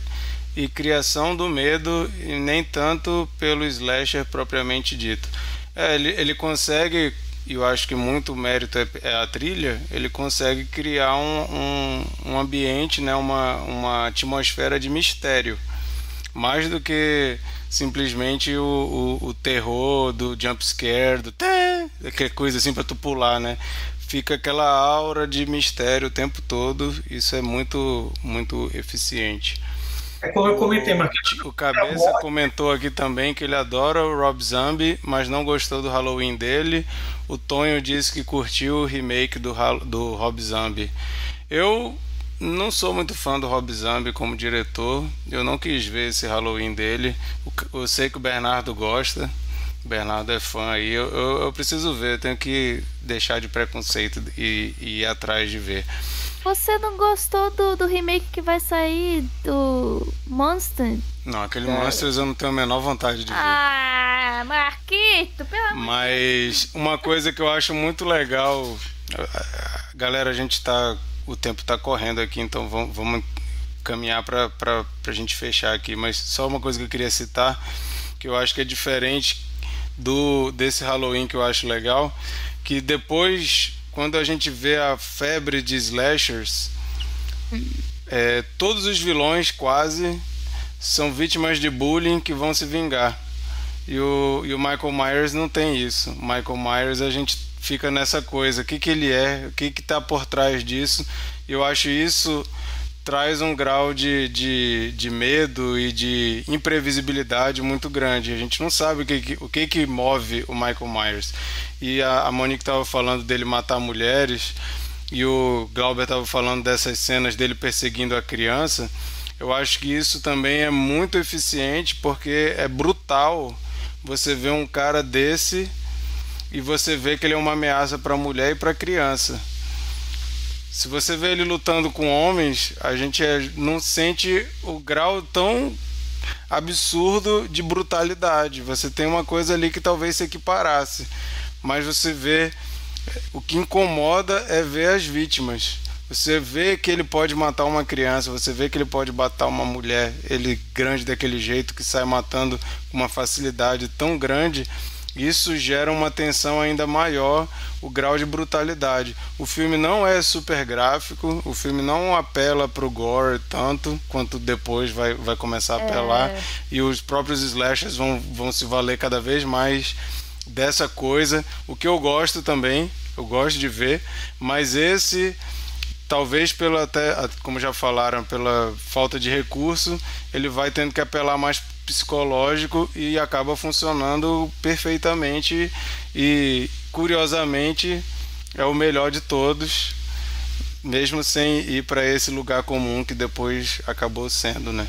e criação do medo e nem tanto pelo slasher propriamente dito. É, ele, ele consegue, e eu acho que muito mérito é, é a trilha, ele consegue criar um, um, um ambiente, né, uma, uma atmosfera de mistério. Mais do que simplesmente o, o, o terror do jump scare, do tã, aquela coisa assim pra tu pular, né? fica aquela aura de mistério o tempo todo. Isso é muito, muito eficiente. É como eu comentei, Marcos. O Cabeça comentou aqui também que ele adora o Rob Zombie, mas não gostou do Halloween dele. O Tonho disse que curtiu o remake do, do Rob Zombie. Eu não sou muito fã do Rob Zombie como diretor. Eu não quis ver esse Halloween dele. Eu sei que o Bernardo gosta. O Bernardo é fã aí. Eu, eu, eu preciso ver. Eu tenho que deixar de preconceito e, e ir atrás de ver. Você não gostou do, do remake que vai sair do Monster? Não, aquele Monsters eu não tenho a menor vontade de ver. Ah, Marquito, pelo amor Mas uma coisa que eu acho muito legal, galera, a gente tá, o tempo tá correndo aqui, então vamos, vamos caminhar para a gente fechar aqui. Mas só uma coisa que eu queria citar, que eu acho que é diferente do desse Halloween que eu acho legal, que depois quando a gente vê a febre de slashers, é, todos os vilões quase são vítimas de bullying que vão se vingar. E o, e o Michael Myers não tem isso. Michael Myers a gente fica nessa coisa. O que, que ele é? O que está por trás disso? Eu acho isso traz um grau de, de, de medo e de imprevisibilidade muito grande. A gente não sabe o que, que- o que, que move o Michael Myers. E a, a Monique estava falando dele matar mulheres e o Glauber estava falando dessas cenas dele perseguindo a criança. Eu acho que isso também é muito eficiente porque é brutal você ver um cara desse e você vê que ele é uma ameaça para a mulher e para a criança. Se você vê ele lutando com homens, a gente é- não sente o grau tão absurdo de brutalidade. Você tem uma coisa ali que talvez se equiparasse, mas você vê o que incomoda é ver as vítimas. Você vê que ele pode matar uma criança, você vê que ele pode matar uma mulher, ele grande daquele jeito que sai matando com uma facilidade tão grande, isso gera uma tensão ainda maior, o grau de brutalidade. O filme não é super gráfico, o filme não apela para o gore tanto quanto depois vai, vai começar a apelar, e os próprios slashers vão, vão se valer cada vez mais dessa coisa, o que eu gosto também, eu gosto de ver, mas esse talvez pela até como já falaram pela falta de recurso ele vai tendo que apelar mais psicológico e acaba funcionando perfeitamente e curiosamente é o melhor de todos mesmo sem ir para esse lugar comum que depois acabou sendo né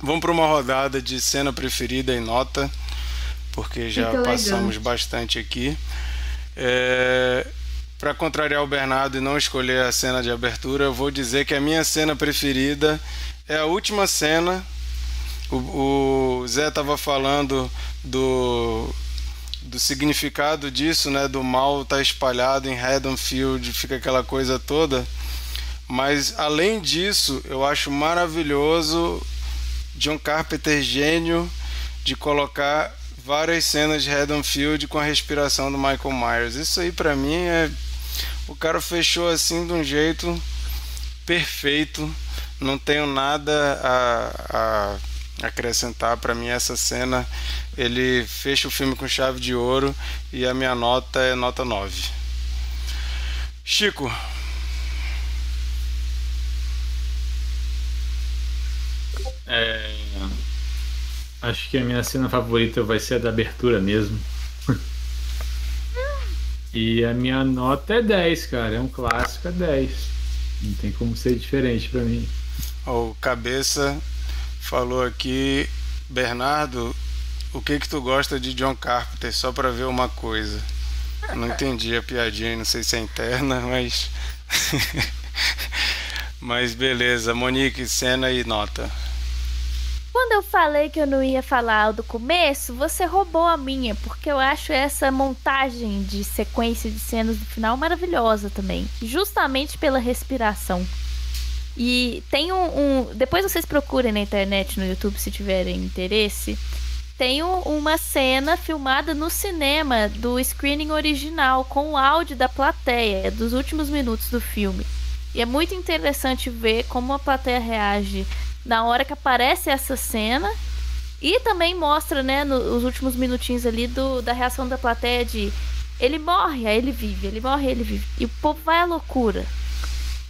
vamos para uma rodada de cena preferida e nota porque já Fica passamos elegante. bastante aqui é, para contrariar o Bernardo e não escolher a cena de abertura, eu vou dizer que a minha cena preferida é a última cena. O, o Zé estava falando do, do significado disso, né? Do mal estar espalhado em Haddonfield, fica aquela coisa toda. Mas além disso, eu acho maravilhoso John Carpenter gênio de colocar várias cenas de Haddonfield com a respiração do Michael Myers. Isso aí pra mim é o cara fechou assim de um jeito perfeito. Não tenho nada a, a acrescentar para mim essa cena. Ele fecha o filme com chave de ouro e a minha nota é nota 9. Chico, É, acho que a minha cena favorita vai ser a da abertura mesmo. E a minha nota é 10, cara. É um clássico, é 10. Não tem como ser diferente pra mim. o cabeça falou aqui, Bernardo, o que que tu gosta de John Carpenter só para ver uma coisa? Não entendi a piadinha, não sei se é interna, mas mas beleza, Monique, cena e nota. Quando eu falei que eu não ia falar do começo, você roubou a minha, porque eu acho essa montagem de sequência de cenas do final maravilhosa também. Justamente pela respiração. E tem um, um- Depois vocês procurem na internet, no YouTube, se tiverem interesse. Tem um- uma cena filmada no cinema do screening original, com o áudio da plateia, dos últimos minutos do filme. E é muito interessante ver como a plateia reage na hora que aparece essa cena. E também mostra, né, nos últimos minutinhos ali do, da reação da plateia de Ele morre, aí ele vive, ele morre, ele vive. E o povo vai à loucura.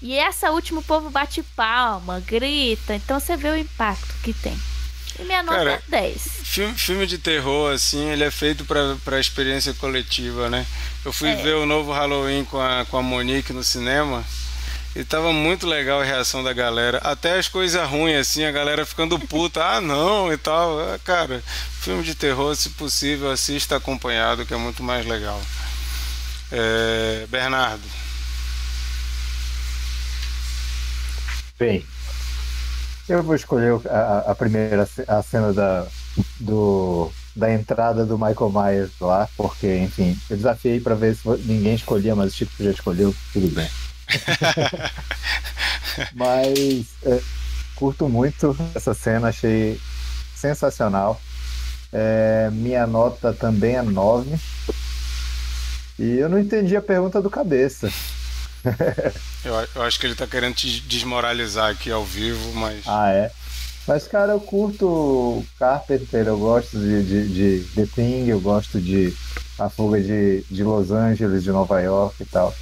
E essa última o povo bate palma, grita. Então você vê o impacto que tem. E minha nota Cara, é 10. Filme, filme de terror, assim, ele é feito pra, pra experiência coletiva, né? Eu fui É. ver o novo Halloween com a, com a Monique no cinema e tava muito legal a reação da galera. Até as coisas ruins, assim, a galera ficando puta, ah não e tal. Ah, Cara, filme de terror, se possível, assista acompanhado, que é muito mais legal. É, Bernardo, Bem, eu vou escolher a, a primeira a cena da, do, da entrada do Michael Myers lá, porque, enfim, eu desafiei pra ver se ninguém escolhia, mas o Chico já escolheu, tudo bem. mas é, curto muito essa cena, achei sensacional. É, minha nota também é 9. E eu não entendi a pergunta do cabeça. eu, eu acho que ele tá querendo te desmoralizar aqui ao vivo, mas. Ah, é. Mas, cara, eu curto Carpenter, eu gosto de, de, de The Thing, eu gosto de A Fuga de, de Los Angeles, de Nova York e tal.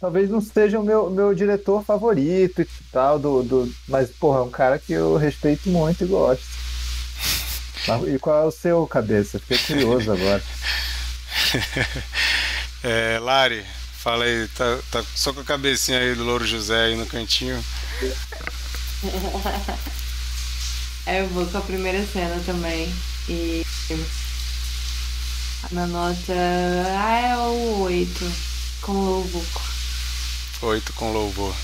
Talvez não seja o meu, meu diretor favorito e tal, do, do, mas, porra, é um cara que eu respeito muito e gosto. E qual é o seu, cabeça? Fiquei curioso agora. É, Lari, fala aí, tá, tá só com a cabecinha aí do Louro José aí no cantinho. É, eu vou com a primeira cena também. E a minha nota ah, é o 8. Com o Buco. Oito com louvor.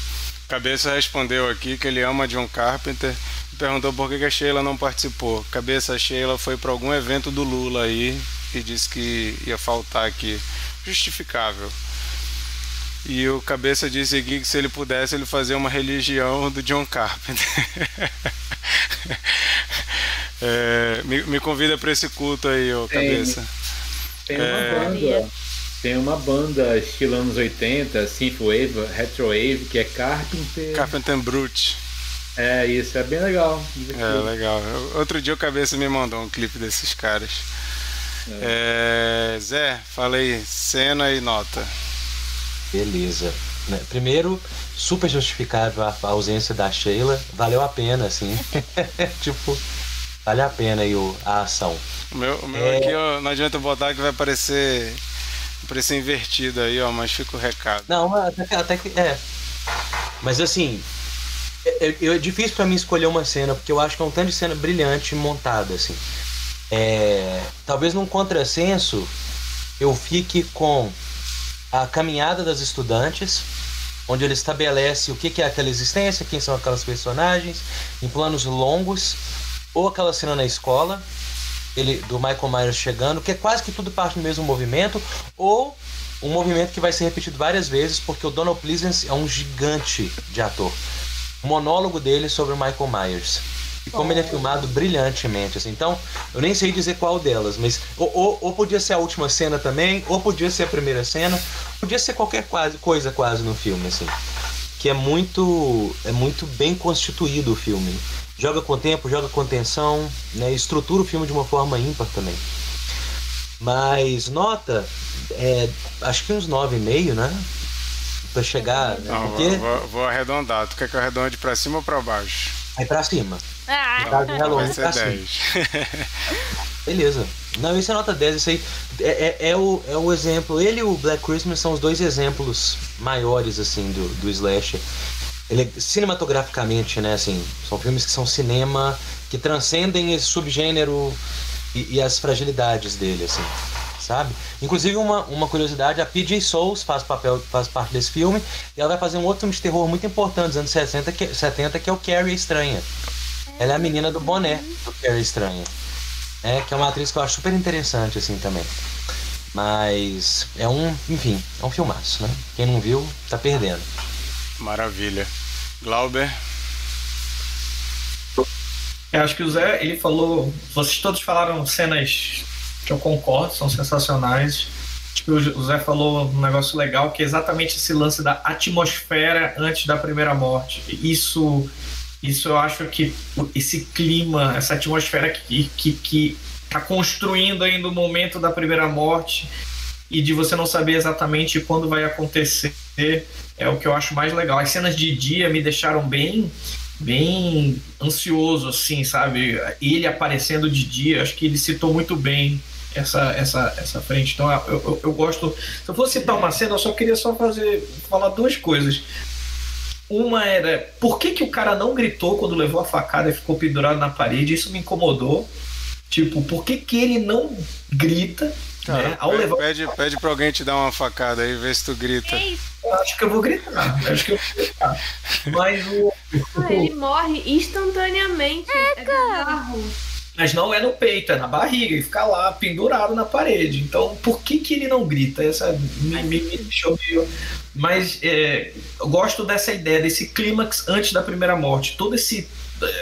Cabeça respondeu aqui que ele ama John Carpenter e perguntou por que a Sheila não participou. Cabeça, a Sheila foi para algum evento do Lula aí e disse que ia faltar aqui. Justificável. E o Cabeça disse aqui que se ele pudesse ele fazia uma religião do John Carpenter. É, me, me convida para esse culto aí, ô Tem. Cabeça. Tem uma É. banda. Tem uma banda estilo anos 80, Synthwave, Retrowave, que é Carpenter. Carpenter Brute. É, isso é bem legal. É, legal. Outro dia o Cabeça me mandou um clipe desses caras. É, Zé, fala aí, cena e nota. Beleza. Né, Primeiro, super justificável a ausência da Sheila. Valeu a pena, assim. tipo, vale a pena aí a ação. O meu, o meu É. aqui, ó, não adianta botar que vai parecer, parecer invertido aí, ó, mas fica o recado. Não, até, que- até que. É. Mas assim. É, é- é difícil pra mim escolher uma cena, porque eu acho que é um tanto de cena brilhante montada, assim. É, talvez num contrassenso eu fique com a caminhada das estudantes, onde ele estabelece o que é aquela existência, quem são aquelas personagens, em planos longos, ou aquela cena na escola, ele do Michael Myers chegando, que é quase que tudo parte do mesmo movimento, ou um movimento que vai ser repetido várias vezes, porque o Donald Pleasence é um gigante de ator. O monólogo dele sobre o Michael Myers. E como ele é filmado brilhantemente, assim. Então, eu nem sei dizer qual delas, mas. Ou, ou, ou podia ser a última cena também, ou podia ser a primeira cena, podia ser qualquer quase, coisa quase no filme, assim. Que é muito. É muito bem constituído o filme. Joga com tempo, joga com tensão, né? Estrutura o filme de uma forma ímpar também. Mas nota, é, acho que uns 9,5, né? Pra chegar. Não, porque vou, vou- vou arredondar. Tu quer que eu arredonde pra cima ou pra baixo? aí pra cima. Ah, Halloween, Vai ser pra cima. 10. Beleza. Não, isso é nota 10, isso aí é, é, é o, é o exemplo. Ele e o Black Christmas são os dois exemplos maiores, assim, do, do slasher. Ele é, cinematograficamente, né, assim, são filmes que são cinema, que transcendem esse subgênero e, e as fragilidades dele, assim, sabe? Inclusive, uma, uma curiosidade, a P.J. Souls faz, papel, faz parte desse filme, e ela vai fazer um outro filme de terror muito importante dos anos 60, que, 70, que é o Carrie Estranha. Ela é a menina do boné do Carrie Estranha. É, que é uma atriz que eu acho super interessante, assim, também. Mas é um, enfim, é um filmaço, né? Quem não viu, tá perdendo. Maravilha. Glauber, Eu acho que o Zé, ele falou. Vocês todos falaram cenas que eu concordo, são sensacionais. Que o Zé falou um negócio legal, que é exatamente esse lance da atmosfera antes da primeira morte. Isso, isso eu acho que esse clima, essa atmosfera que, que, que tá construindo aí no momento da primeira morte, e de você não saber exatamente quando vai acontecer é o que eu acho mais legal. As cenas de dia me deixaram bem bem ansioso assim, sabe? Ele aparecendo de dia, acho que ele citou muito bem essa, essa, essa frente. Então eu, eu, eu, gosto. Se eu fosse citar uma cena, eu só queria só fazer falar duas coisas. Uma era por que, que o cara não gritou quando levou a facada e ficou pendurado na parede? Isso me incomodou. Tipo, por que, que ele não grita? Cara, né? Ao pede, levar... pede, pede pra alguém te dar uma facada aí, vê se tu grita. Eu acho que eu vou gritar. Eu acho que eu vou gritar. Mas o. Ah, ele morre instantaneamente. É, cara. Mas não é no peito, é na barriga, e fica lá pendurado na parede. Então, por que, que ele não grita? Essa me, me, me deixou meio. Mas é, eu gosto dessa ideia, desse clímax antes da primeira morte. Toda esse,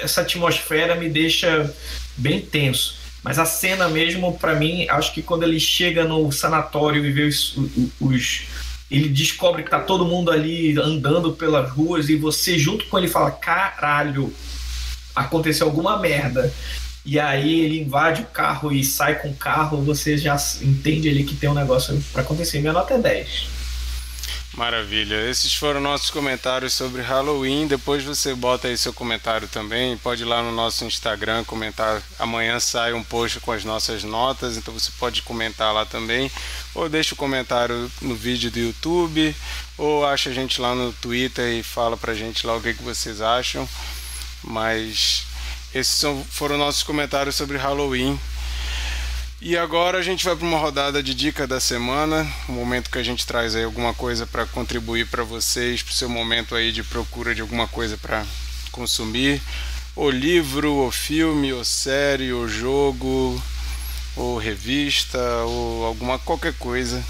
essa atmosfera me deixa bem tenso. Mas a cena mesmo, para mim, acho que quando ele chega no sanatório e vê os, os, ele descobre que tá todo mundo ali andando pelas ruas e você junto com ele fala: "Caralho, aconteceu alguma merda". E aí ele invade o carro e sai com o carro, você já entende ali que tem um negócio para acontecer. Minha nota é 10. Maravilha. Esses foram nossos comentários sobre Halloween. Depois você bota aí seu comentário também. Pode ir lá no nosso Instagram comentar. Amanhã sai um post com as nossas notas, então você pode comentar lá também. Ou deixa o comentário no vídeo do YouTube, ou acha a gente lá no Twitter e fala pra gente lá o que, que vocês acham. Mas esses foram nossos comentários sobre Halloween. E agora a gente vai para uma rodada de dica da semana, um momento que a gente traz aí alguma coisa para contribuir para vocês, para o seu momento aí de procura de alguma coisa para consumir, ou livro, ou filme, ou série, ou jogo, ou revista, ou alguma qualquer coisa.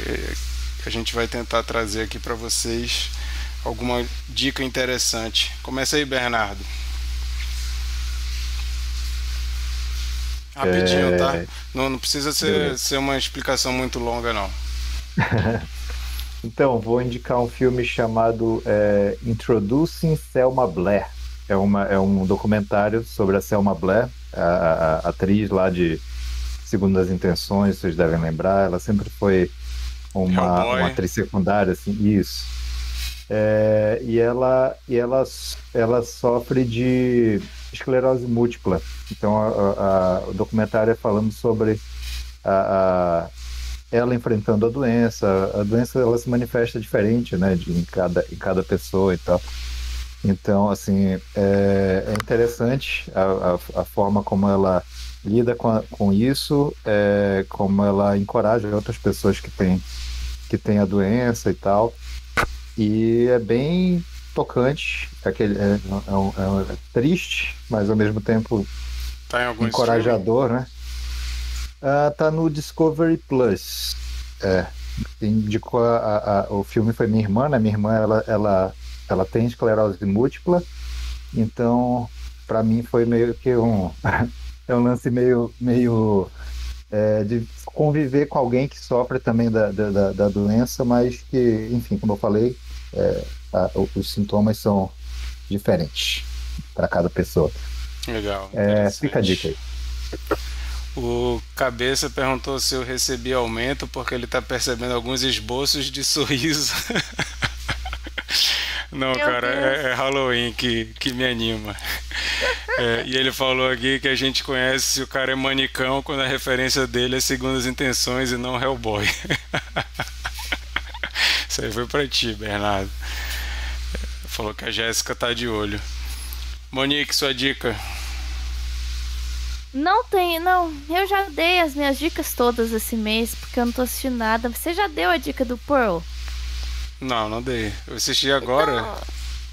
É, a gente vai tentar trazer aqui para vocês alguma dica interessante. Começa aí, Bernardo. Rapidinho, tá? É. Não, não precisa ser, ser uma explicação muito longa, não. Então, vou indicar um filme chamado é, Introducing Selma Blair. É, uma, é um documentário sobre a Selma Blair, a, a- a atriz lá de Segundas Intenções, vocês devem lembrar. Ela sempre foi uma, uma atriz secundária, assim, isso. É, e ela, e ela, ela sofre de esclerose múltipla. Então, a- a- o documentário é falando sobre a- ela enfrentando a doença. A doença ela se manifesta diferente, né, de, em, cada, em cada pessoa e tal. Então, assim, é, é interessante a, a, forma como ela lida com, com isso, é, como ela encoraja outras pessoas que têm, que têm a doença e tal. E é bem tocante, aquele, é, é um- é um- é triste, mas ao mesmo tempo Tá encorajador, né? Ah, tá no Discovery Plus. É. Indicou a- a- a- o filme foi minha irmã, né? Minha irmã ela, ela, ela tem esclerose múltipla, então para mim foi meio que um é um lance meio meio é, de conviver com alguém que sofre também da, da- da doença, mas que, enfim, como eu falei, é, a- os sintomas são diferentes para cada pessoa. Legal. É, fica a dica aí. O Cabeça perguntou se eu recebi aumento porque ele tá percebendo alguns esboços de sorriso. Não, Meu cara, é, é Halloween que, que me anima. É, e ele falou aqui que a gente conhece se o cara é manicão quando a referência dele é Segundas Intenções e não Hellboy. Isso aí foi pra ti, Bernardo. Falou que a Jéssica tá de olho. Monique, sua dica. Não tem, não. Eu já dei as minhas dicas todas esse mês, porque eu não tô assistindo nada. Você já deu a dica do Pearl? Não, não dei. Eu assisti agora. Então,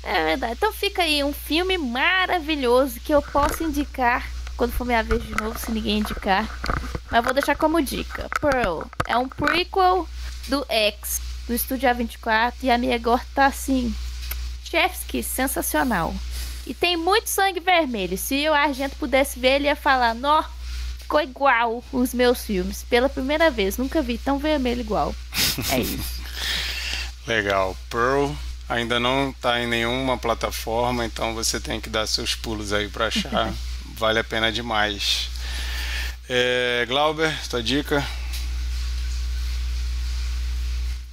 é verdade. Então fica aí um filme maravilhoso que eu posso indicar quando for minha vez de novo, se ninguém indicar. Mas vou deixar como dica. Pearl é um prequel do X, do Estúdio A24, e a minha agora tá assim. Chef's Kiss, sensacional. E tem muito sangue vermelho. Se o Argento pudesse ver, ele ia falar: Nó, ficou igual os meus filmes. Pela primeira vez, nunca vi tão vermelho igual. É isso. Legal. Pearl ainda não tá em nenhuma plataforma, então você tem que dar seus pulos aí pra achar. vale a pena demais. É, Glauber, tua dica?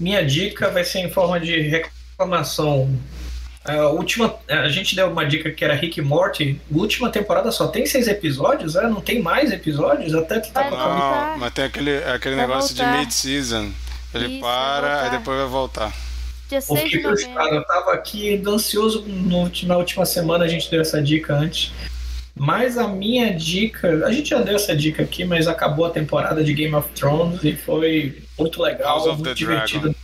Minha dica vai ser em forma de reclamação. A última, a gente deu uma dica que era Rick e Morty. A última temporada só tem seis episódios, é? Não tem mais episódios? Até que tá Não, voltar. mas tem aquele, aquele Vai negócio voltar. de mid-season. Ele Isso, para, aí voltar. depois vai voltar. Dia Eu 6 fiquei frustrado, eu tava aqui ansioso no, na última semana, a gente deu essa dica antes. Mas a minha dica, a gente já deu essa dica aqui, mas acabou a temporada de Game of Thrones e foi muito legal, House of muito the divertido.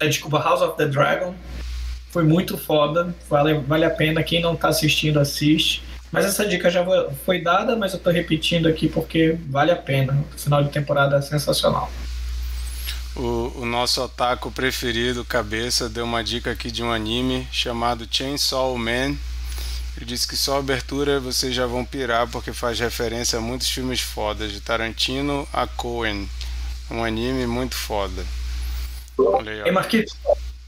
É, desculpa, House of the Dragon. Foi muito foda, vale, vale a pena. Quem não tá assistindo, assiste. Mas essa dica já foi dada, mas eu tô repetindo aqui porque vale a pena. O final de temporada é sensacional. O, o nosso otaku preferido, Cabeça, deu uma dica aqui de um anime chamado Chainsaw Man. Ele disse que só a abertura vocês já vão pirar porque faz referência a muitos filmes fodas, de Tarantino a Coen. Um anime muito foda. Olha aí, Marquinhos,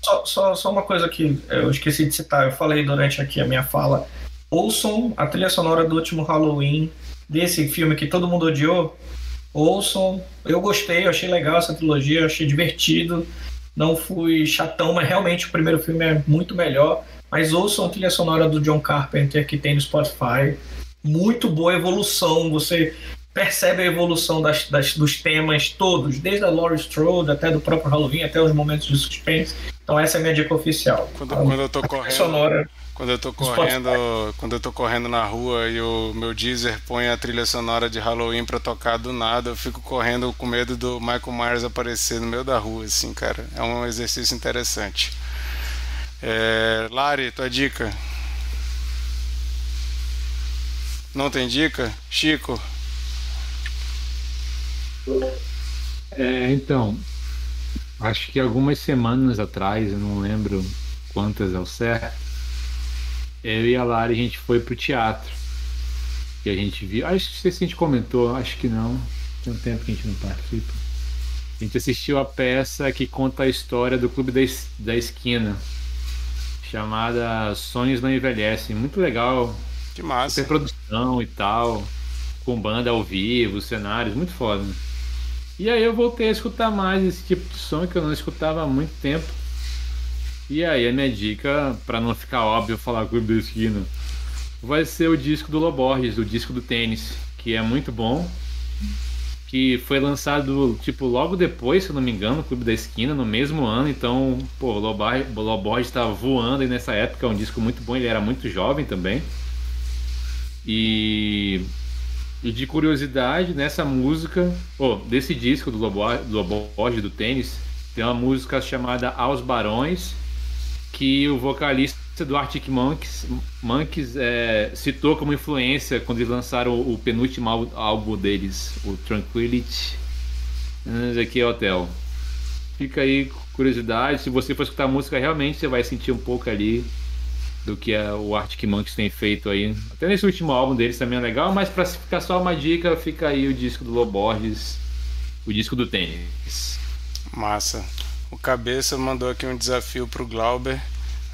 só, só, só uma coisa que eu esqueci de citar, eu falei durante aqui a minha fala. Ouçam a trilha sonora do último Halloween, desse filme que todo mundo odiou. Ouçam, eu gostei, eu achei legal essa trilogia, eu achei divertido. Não fui chatão, mas realmente o primeiro filme é muito melhor. Mas ouçam a trilha sonora do John Carpenter que tem no Spotify. Muito boa evolução, você percebe a evolução das, das- dos temas todos, desde a Laurie Strode até do próprio Halloween, até os momentos de suspense. Então essa é a minha dica oficial. Quando, quando eu tô A correndo. sonora. Quando eu tô Spotify. correndo, quando eu tô correndo na rua e o meu Deezer põe a trilha sonora de Halloween pra tocar do nada, eu fico correndo com medo do Michael Myers aparecer no meio da rua, assim, cara. É um exercício interessante. É, Lari, tua dica? Não tem dica? Chico? É, então, acho que algumas semanas atrás, eu não lembro quantas ao certo, eu e a Lara a gente foi pro teatro. E a gente viu. Acho que se a gente comentou, acho que não. Tem um tempo que a gente não participa. A gente assistiu a peça que conta a história do Clube da, Es- da Esquina, chamada Sonhos Não Envelhecem. Muito legal, Que massa. super produção e tal, com banda ao vivo, cenários, muito foda. né? E aí eu voltei a escutar mais esse tipo de som que eu não escutava há muito tempo. E aí a minha dica, pra não ficar óbvio falar Clube da Esquina, vai ser o disco do Loborges, o disco do tênis, que é muito bom. Que foi lançado, tipo, logo depois, se eu não me engano, no Clube da Esquina, no mesmo ano. Então, pô, o o Loborges estava voando aí nessa época. É um disco muito bom, ele era muito jovem também. E, e de curiosidade, nessa música, pô, desse disco do Lobo, do tênis, tem uma música chamada Aos Barões, que o vocalista do Arctic Monkeys, Monkeys é, citou como influência quando eles lançaram o, o penúltimo ál- álbum deles, o Tranquility. Esse aqui é Hotel. Fica aí curiosidade, se você for escutar a música, realmente você vai sentir um pouco ali do que a- o Arctic Monkeys tem feito aí. Até nesse último álbum deles também é legal, mas pra ficar só uma dica, fica aí o disco do Loborges, o disco do tênis. Massa. O Cabeça mandou aqui um desafio pro Glauber.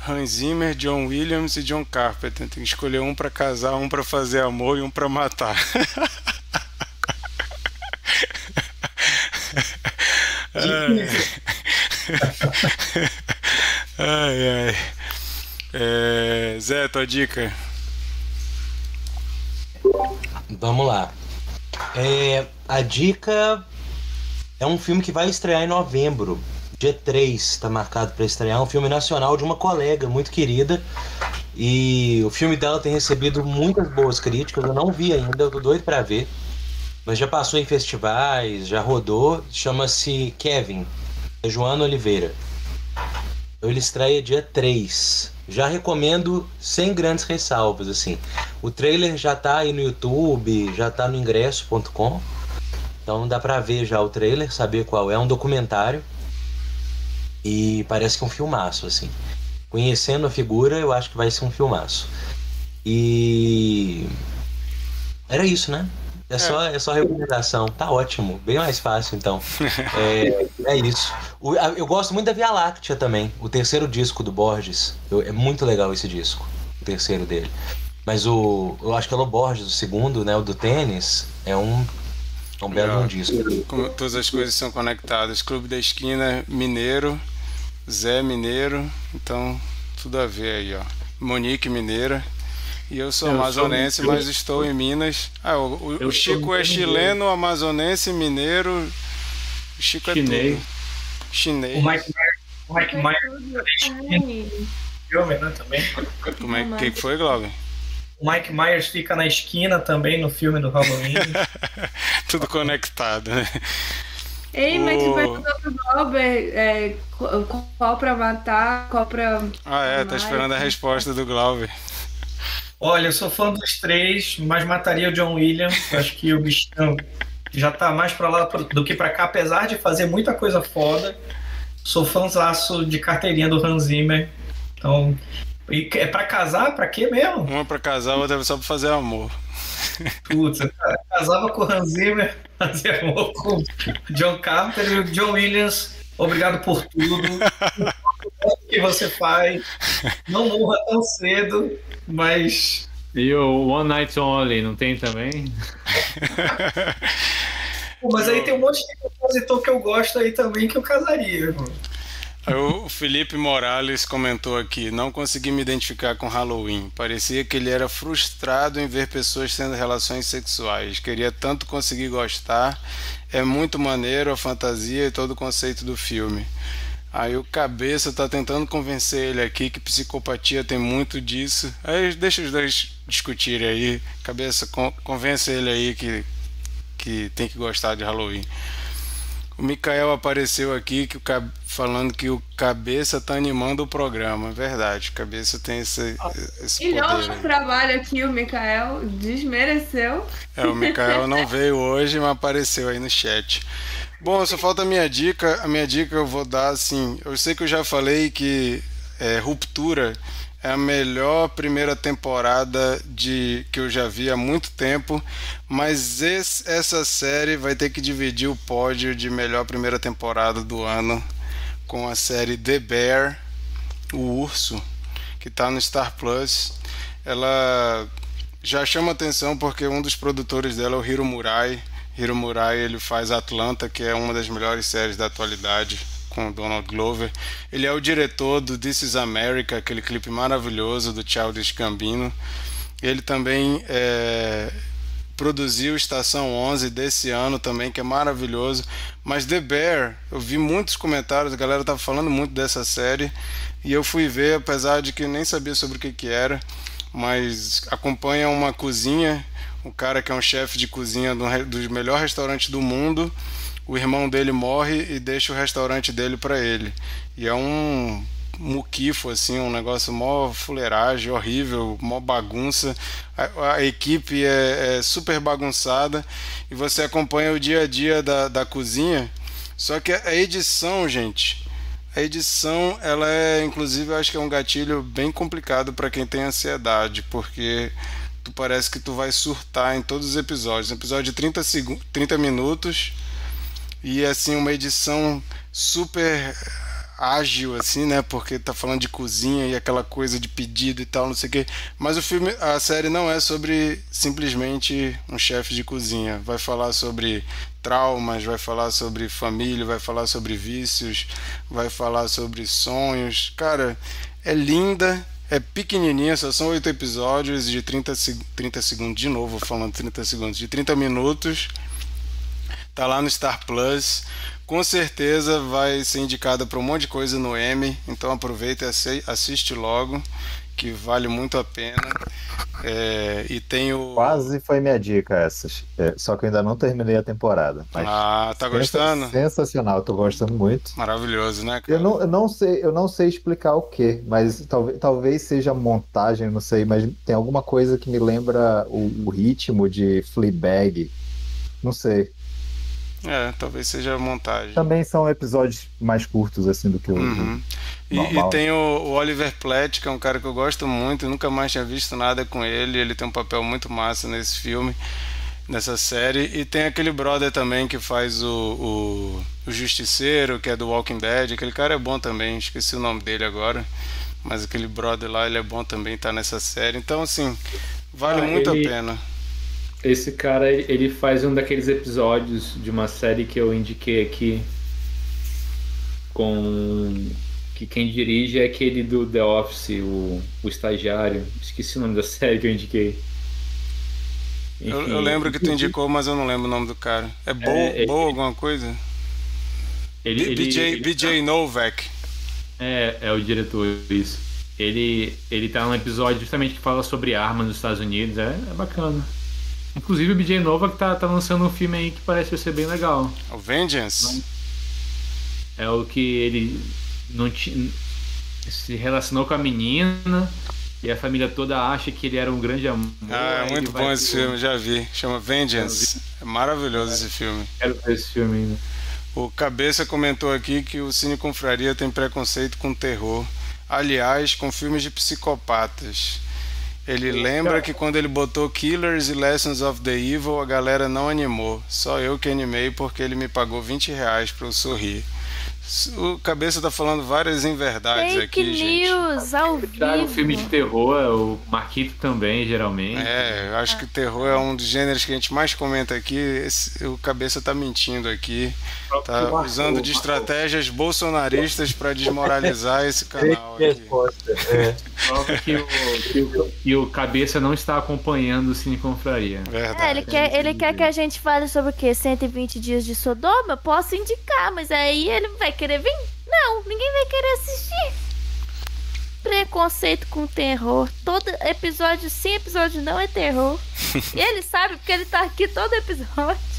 Hans Zimmer, John Williams e John Carpenter. Tem que escolher um pra casar, um pra fazer amor e um pra matar. ai, ai. É, Zé, tua dica? Vamos lá. É, a dica é um filme que vai estrear em novembro. Dia 3 está marcado para estrear. É um filme nacional de uma colega muito querida. E o filme dela tem recebido muitas boas críticas. Eu não vi ainda, eu tô doido para ver. Mas já passou em festivais, já rodou. Chama-se Kevin. É Joana Oliveira. Ele estreia dia 3. Já recomendo sem grandes ressalvas, assim. O trailer já tá aí no YouTube, já tá no ingresso.com. Então dá pra ver já o trailer, saber qual é. É um documentário. E parece que é um filmaço, assim. Conhecendo a figura, eu acho que vai ser um filmaço. E. Era isso, né? É, Só, é só recomendação. Tá ótimo. Bem mais fácil, então. É, é isso. O- a- eu gosto muito da Via Láctea também. O terceiro disco do Borges. Eu- é muito legal esse disco. O terceiro dele. Mas o. Eu acho que é o Borges, o segundo, né? O do tênis. É um. É um belo disco. Como todas as coisas são conectadas. Clube da Esquina, Mineiro, Zé Mineiro, então tudo a ver aí, ó. Monique Mineira. E eu sou Eu sou- amazonense, eu- mas estou em Minas. Ah, o, o- o Chico sou é chileno, amazonense, mineiro. O Chico é Chinês. tudo. Chinês. O Mike Myers, o Mike Myers filme, né, também. Como é que foi, Glauber? O Mike Myers fica na esquina também no filme do Halloween. Tudo conectado, né? Ei, mas O- tu perguntou pro Glauber é, qual, qual pra matar, qual pra. Ah, é, tá esperando a resposta do Glauber. Olha, eu sou fã dos três, mas mataria o John Williams. Acho que o bichão já tá mais pra lá do que pra cá, apesar de fazer muita coisa foda. Sou fãzaço de carteirinha do Hans Zimmer. Então, e é pra casar? Pra quê mesmo? Uma pra casar, outra só pra fazer amor. Putz, eu casava com o Hans Zimmer, fazia amor com o John Carter e o John Williams. Obrigado por tudo. O que você faz. Não morra tão cedo, mas E o One Night Only, não tem também? Pô, mas aí tem um monte de compositor que eu gosto aí também que eu casaria. pô. O Felipe Morales comentou aqui: não consegui me identificar com Halloween. Parecia que ele era frustrado em ver pessoas tendo relações sexuais. Queria tanto conseguir gostar. É muito maneiro a fantasia e todo o conceito do filme. Aí o cabeça tá tentando convencer ele aqui que psicopatia tem muito disso. Aí deixa os dois discutirem aí. Cabeça, con- convence ele aí que, que tem que gostar de Halloween. O Mikael apareceu aqui que o falando que o Cabeça tá animando o programa. Verdade, o Cabeça tem esse, esse Ele poder. trabalho aqui, o Mikael desmereceu. É, o Mikael não veio hoje, mas apareceu aí no chat. Bom, só falta a minha dica. A minha dica eu vou dar assim. Eu sei que eu já falei que é, Ruptura é a melhor primeira temporada de que eu já vi há muito tempo, mas esse- essa série vai ter que dividir o pódio de melhor primeira temporada do ano com a série The Bear, o Urso, que está no Star Plus. Ela já chama atenção porque um dos produtores dela é o Hiro Murai. Hiro Murai ele faz Atlanta, que é uma das melhores séries da atualidade com o Donald Glover. Ele é o diretor do This Is America, aquele clipe maravilhoso do Childish Gambino. Ele também é, produziu Estação 11 desse ano também, que é maravilhoso. Mas The Bear, eu vi muitos comentários, a galera tava falando muito dessa série e eu fui ver, apesar de que nem sabia sobre o que que era, mas acompanha uma cozinha, o cara que é um chefe de cozinha do melhor restaurante do mundo. O irmão dele morre e deixa o restaurante dele para ele. E é um muquifo, assim, um negócio mó fuleiragem, horrível, mó bagunça. A, a equipe é, é super bagunçada e você acompanha o dia a dia da, da cozinha. Só que a edição, gente, a edição, ela é, inclusive, eu acho que é um gatilho bem complicado para quem tem ansiedade, porque tu parece que tu vai surtar em todos os episódios. Um episódio de 30, segun- 30 minutos e assim uma edição super ágil assim, né? Porque tá falando de cozinha e aquela coisa de pedido e tal, não sei o quê. Mas o filme, a série não é sobre simplesmente um chefe de cozinha. Vai falar sobre traumas, vai falar sobre família, vai falar sobre vícios, vai falar sobre sonhos. Cara, é linda, é pequenininha, só são oito episódios de 30, seg- 30 segundos, de novo falando 30 segundos, de 30 minutos. Tá lá no Star Plus. Com certeza vai ser indicada para um monte de coisa no M. Então aproveita e assi- assiste logo, que vale muito a pena. É, e tem o. Quase foi minha dica essas. É, só que eu ainda não terminei a temporada. Mas Ah, tá gostando? Sensacional, tô gostando muito. Maravilhoso, né, cara? Eu não, eu não sei, eu não sei explicar o que, mas talvez, talvez seja montagem, não sei, mas tem alguma coisa que me lembra o, o ritmo de Fleabag. Não sei. É, talvez seja montagem. Também são episódios mais curtos assim do que o Uhum. E, normal. e tem o, o Oliver Platt, que é um cara que eu gosto muito, nunca mais tinha visto nada com ele. Ele tem um papel muito massa nesse filme, nessa série. E tem aquele brother também que faz o, o, o Justiceiro, que é do Walking Dead. Aquele cara é bom também, esqueci o nome dele agora. Mas aquele brother lá, ele é bom também, tá nessa série. Então, assim, vale Ah, muito ele- a pena. Esse cara, ele faz um daqueles episódios de uma série que eu indiquei aqui com que quem dirige é aquele do The Office, o, o estagiário. Esqueci o nome da série que eu indiquei. Enfim, eu, eu, lembro que tu indicou, mas eu não lembro o nome do cara. É Bo, é, Bo alguma coisa? Ele, BJ, ele, BJ Novak. É, é o diretor, isso. Ele, ele tá num episódio justamente que fala sobre armas nos Estados Unidos. É, é bacana. Inclusive o BJ Novak tá, tá lançando um filme aí que parece ser bem legal. O Vengeance? É o que ele não se relacionou com a menina e a família toda acha que ele era um grande amor. Ah, é muito bom esse filme, já vi. Chama Vengeance. É maravilhoso é. esse filme. Quero ver esse filme ainda. O Cabeça comentou aqui que o Cine Confraria tem preconceito com terror. Aliás, com filmes de psicopatas. Ele lembra que quando ele botou Killers e Lessons of the Evil, a galera não animou. Só eu que animei porque ele me pagou 20 reais para eu sorrir. O Cabeça tá falando várias inverdades Fake aqui, news, gente. ao vivo. O filme de terror, é o Marquito também, geralmente. É, eu acho que terror é um dos gêneros que a gente mais comenta aqui. Esse, o Cabeça tá mentindo aqui. Tá usando de estratégias bolsonaristas para desmoralizar esse canal aqui. É. Prova que o, que, o, que o Cabeça não está acompanhando o Cine Confraria. Verdade. É, ele quer, ele quer que a gente fale sobre o quê? 120 dias de Sodoma? Posso indicar, mas aí ele vai querer vir? Não, ninguém vai querer assistir. Preconceito com terror. Todo episódio, sim, episódio não é terror. e ele sabe porque ele tá aqui todo episódio.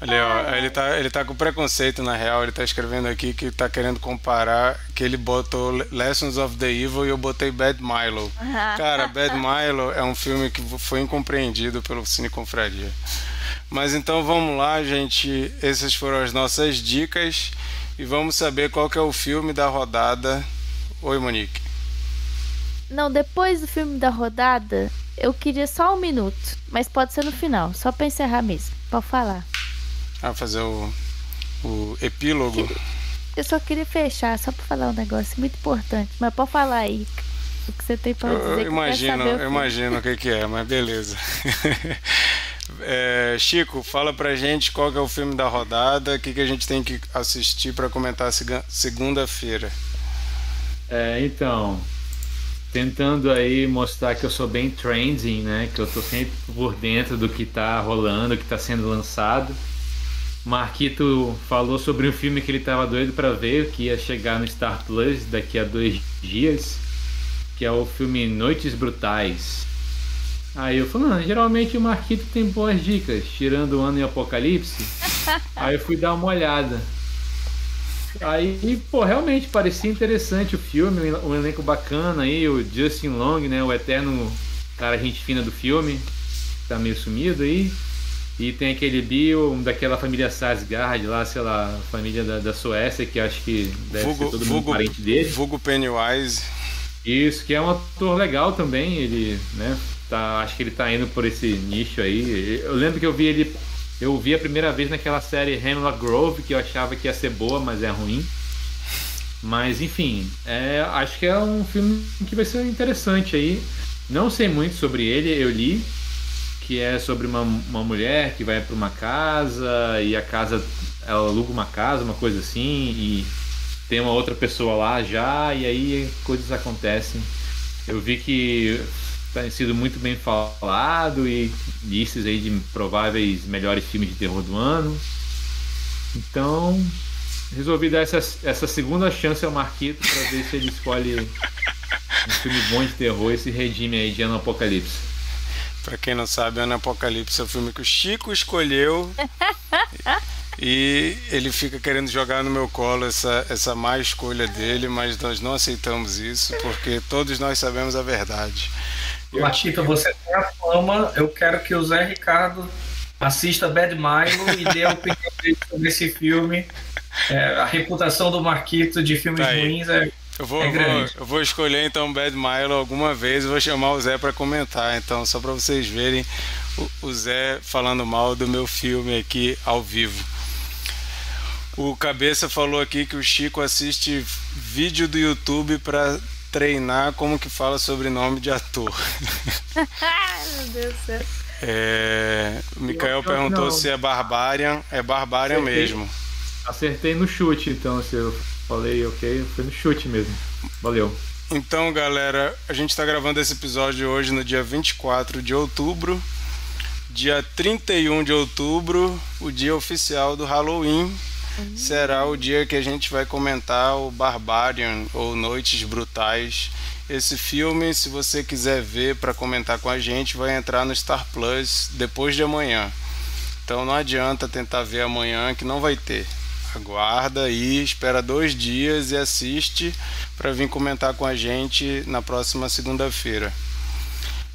Olha, ó, ele tá, ele tá com preconceito na real, ele tá escrevendo aqui que tá querendo comparar que ele botou Lessons of the Evil e eu botei Bad Milo. Cara, Bad Milo é um filme que foi incompreendido pelo Cine Confraria. Mas então vamos lá, gente. Essas foram as nossas dicas e vamos saber qual que é o filme da rodada. Oi, Monique. Não, depois do filme da rodada, eu queria só um minuto, mas pode ser no final, só para encerrar mesmo. Pode falar. Ah, fazer o, o epílogo. Eu só queria fechar, só para falar um negócio muito importante, mas pode falar aí o que você tem para dizer. Eu imagino, eu imagino o que, que é, mas beleza. É, Chico, fala pra gente qual é o filme da rodada, o que, que a gente tem que assistir para comentar segunda-feira. É, então, tentando aí mostrar que eu sou bem trending, né? Que eu tô sempre por dentro do que tá rolando, que tá sendo lançado. Marquito falou sobre um filme que ele tava doido para ver, que ia chegar no Star Plus daqui a dois dias, que é o filme Noites Brutais. Aí eu falei, não, geralmente o Marquito tem boas dicas, tirando o ano e Apocalipse. Aí eu fui dar uma olhada. Aí, pô, realmente parecia interessante o filme, um elenco bacana aí, o Justin Long, né, o eterno cara gente fina do filme, tá meio sumido aí. E tem aquele Bill, daquela família Sarsgaard lá, sei lá, família da, da Suécia, que acho que deve Vugo, ser todo mundo Vugo, parente dele. Vugo Pennywise. Isso, que é um ator legal também, ele, né, tá, acho que ele tá indo por esse nicho aí. Eu lembro que eu vi ele, eu vi a primeira vez naquela série Hemlock Grove, que eu achava que ia ser boa, mas é ruim. Mas enfim, é, acho que é um filme que vai ser interessante aí. Não sei muito sobre ele, eu li que é sobre uma, uma mulher que vai para uma casa e a casa ela aluga uma casa, uma coisa assim, e tem uma outra pessoa lá já, e aí coisas acontecem. Eu vi que tem sido muito bem falado e listas aí de prováveis melhores filmes de terror do ano. Então, resolvi dar essa, essa segunda chance ao Marquito para ver se ele escolhe um filme bom de terror esse redime aí de Ano Apocalipse. Pra quem não sabe, Ano Apocalipse é o filme que o Chico escolheu. e ele fica querendo jogar no meu colo essa, essa má escolha dele, mas nós não aceitamos isso, porque todos nós sabemos a verdade. Latita, você tem a fama. Eu quero que o Zé Ricardo assista Bad Milo e dê a opinião dele sobre esse filme. É, a reputação do Marquito de filmes tá ruins é. Eu vou, é vou, eu vou escolher então Bad Milo alguma vez e vou chamar o Zé para comentar. Então, só para vocês verem o, o Zé falando mal do meu filme aqui ao vivo. O Cabeça falou aqui que o Chico assiste vídeo do YouTube para treinar como que fala sobrenome de ator. Meu Deus do céu. É, o Mikael perguntou Não. se é Barbarian. É Barbarian Acertei. mesmo. Acertei no chute, então, se eu falei ok, foi no chute mesmo. Valeu. Então, galera, a gente está gravando esse episódio hoje no dia 24 de outubro. Dia 31 de outubro, o dia oficial do Halloween. Será o dia que a gente vai comentar o Barbarian ou Noites Brutais. Esse filme, se você quiser ver para comentar com a gente, vai entrar no Star Plus depois de amanhã. Então não adianta tentar ver amanhã que não vai ter. Aguarda aí, espera dois dias e assiste para vir comentar com a gente na próxima segunda-feira.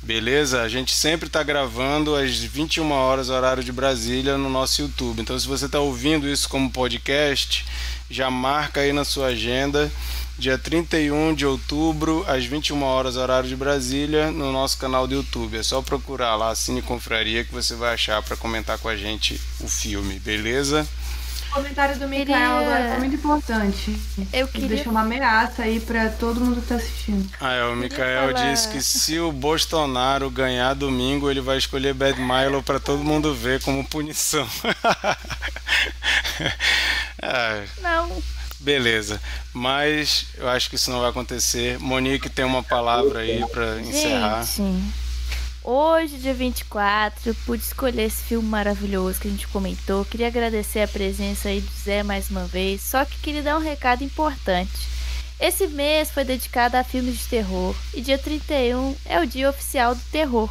Beleza? A gente sempre está gravando às 21 horas horário de Brasília no nosso YouTube. Então, se você está ouvindo isso como podcast, já marca aí na sua agenda, dia 31 de outubro, às 21 horas horário de Brasília, no nosso canal do YouTube. É só procurar lá Cine Confraria que você vai achar para comentar com a gente o filme, beleza? O comentário do Mikael Queria- agora foi muito importante. Eu queria deixou uma ameaça aí pra todo mundo que tá assistindo. Ah, é, o Mikael falar- disse que se o Bolsonaro ganhar domingo, ele vai escolher Bad Milo para todo mundo ver como punição. Ah, Não, beleza, mas eu acho que isso não vai acontecer. Monique tem uma palavra aí para encerrar. Gente, hoje, dia 24, eu pude escolher esse filme maravilhoso que a gente comentou. Queria agradecer a presença aí do Zé mais uma vez. Só que queria dar um recado importante. Esse mês foi dedicado a filmes de terror e dia 31 é o dia oficial do terror.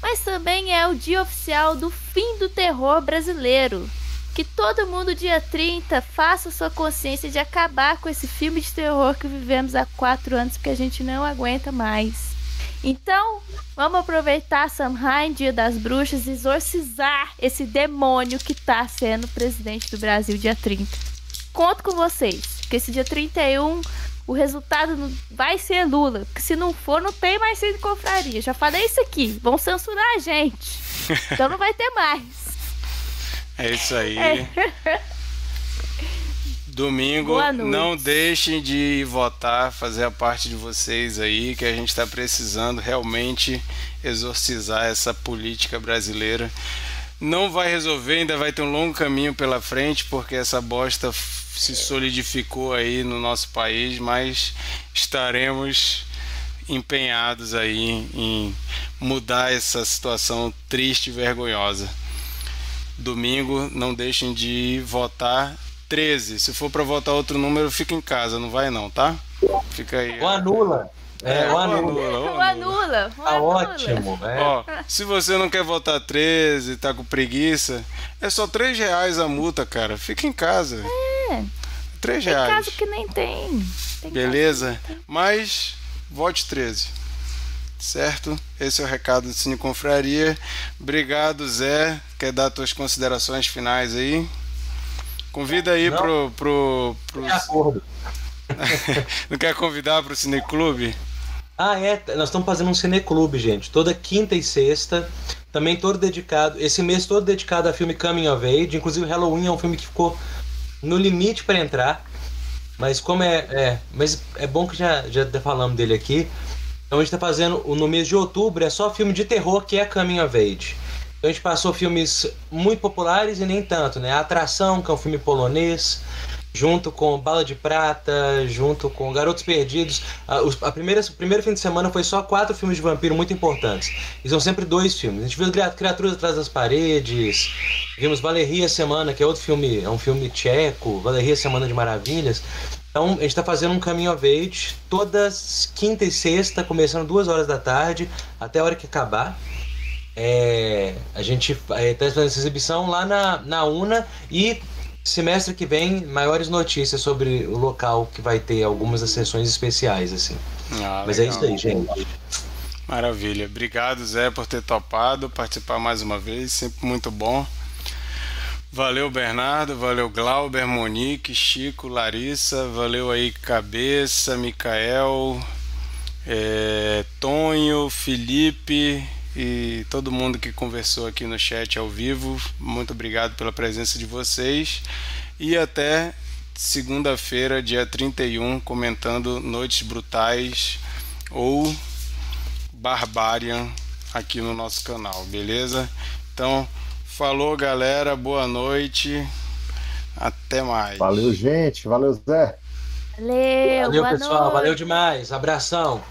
Mas também é o dia oficial do fim do terror brasileiro. Que todo mundo, dia 30, faça sua consciência de acabar com esse filme de terror que vivemos há quatro anos, porque a gente não aguenta mais. Então, vamos aproveitar Samhain, Dia das Bruxas, e exorcizar esse demônio que tá sendo presidente do Brasil dia 30. Conto com vocês, que esse dia 31 o resultado vai ser Lula. Porque se não for, não tem mais Cine Confraria. Já falei isso aqui. Vão censurar a gente. Então não vai ter mais. É isso aí. É. Domingo, não deixem de votar, fazer a parte de vocês aí, que a gente está precisando realmente exorcizar essa política brasileira. Não vai resolver, ainda vai ter um longo caminho pela frente, porque essa bosta se solidificou aí no nosso país, mas estaremos empenhados aí em mudar essa situação triste e vergonhosa. Domingo, não deixem de votar 13. Se for para votar outro número, fica em casa, não vai não, tá? Fica aí. Ou anula. É, ou ou anula. anula, ou O anula. o Tá anula. ótimo. É. Ó, se você não quer votar 13, tá com preguiça, é só 3 reais a multa, cara. Fica em casa. É. 3 Tem reais. caso que nem tem. Tem Beleza? Mas vote 13. Certo? Esse é o recado do Cine Confraria. Obrigado, Zé. Quer dar tuas considerações finais aí? Convida aí Não. pro. pro, pro... Acordo. Não quer convidar pro Cineclube? Ah, é. Nós estamos fazendo um cineclube, gente. Toda quinta e sexta. Também todo dedicado. Esse mês todo dedicado a filme Coming of Age. Inclusive, Halloween é um filme que ficou no limite para entrar. Mas como é, é. Mas é bom que já, já falamos dele aqui. Então a gente tá fazendo. No mês de outubro é só filme de terror que é Coming of Age. Então a gente passou filmes muito populares e nem tanto, né? A Atração, que é um filme polonês junto com Bala de Prata, junto com Garotos Perdidos. A, a primeira, o primeiro fim de semana foi só quatro filmes de vampiro muito importantes. E são sempre dois filmes. A gente viu Cria- Criaturas Atrás das Paredes, vimos Valeria Semana, que é outro filme, é um filme tcheco, Valeria Semana de Maravilhas. Então, a gente está fazendo um caminho of age todas quinta e sexta, começando duas horas da tarde, até a hora que acabar. É, a gente está fazendo essa exibição lá na, na UNA e semestre que vem maiores notícias sobre o local que vai ter algumas das sessões especiais assim. Ah, Mas é legal. isso aí, gente. Maravilha. Obrigado, Zé, por ter topado participar mais uma vez. Sempre muito bom. Valeu, Bernardo. Valeu, Glauber, Monique, Chico, Larissa. Valeu aí, Cabeça, Micael, é, Tonho, Felipe e todo mundo que conversou aqui no chat ao vivo. Muito obrigado pela presença de vocês. E até segunda-feira, dia 31, comentando Noites Brutais ou Barbarian, aqui no nosso canal, beleza? Então, falou galera, boa noite. Até mais. Valeu, gente. Valeu, Zé. Valeu, Valeu, boa pessoal. noite. Valeu demais. Abração.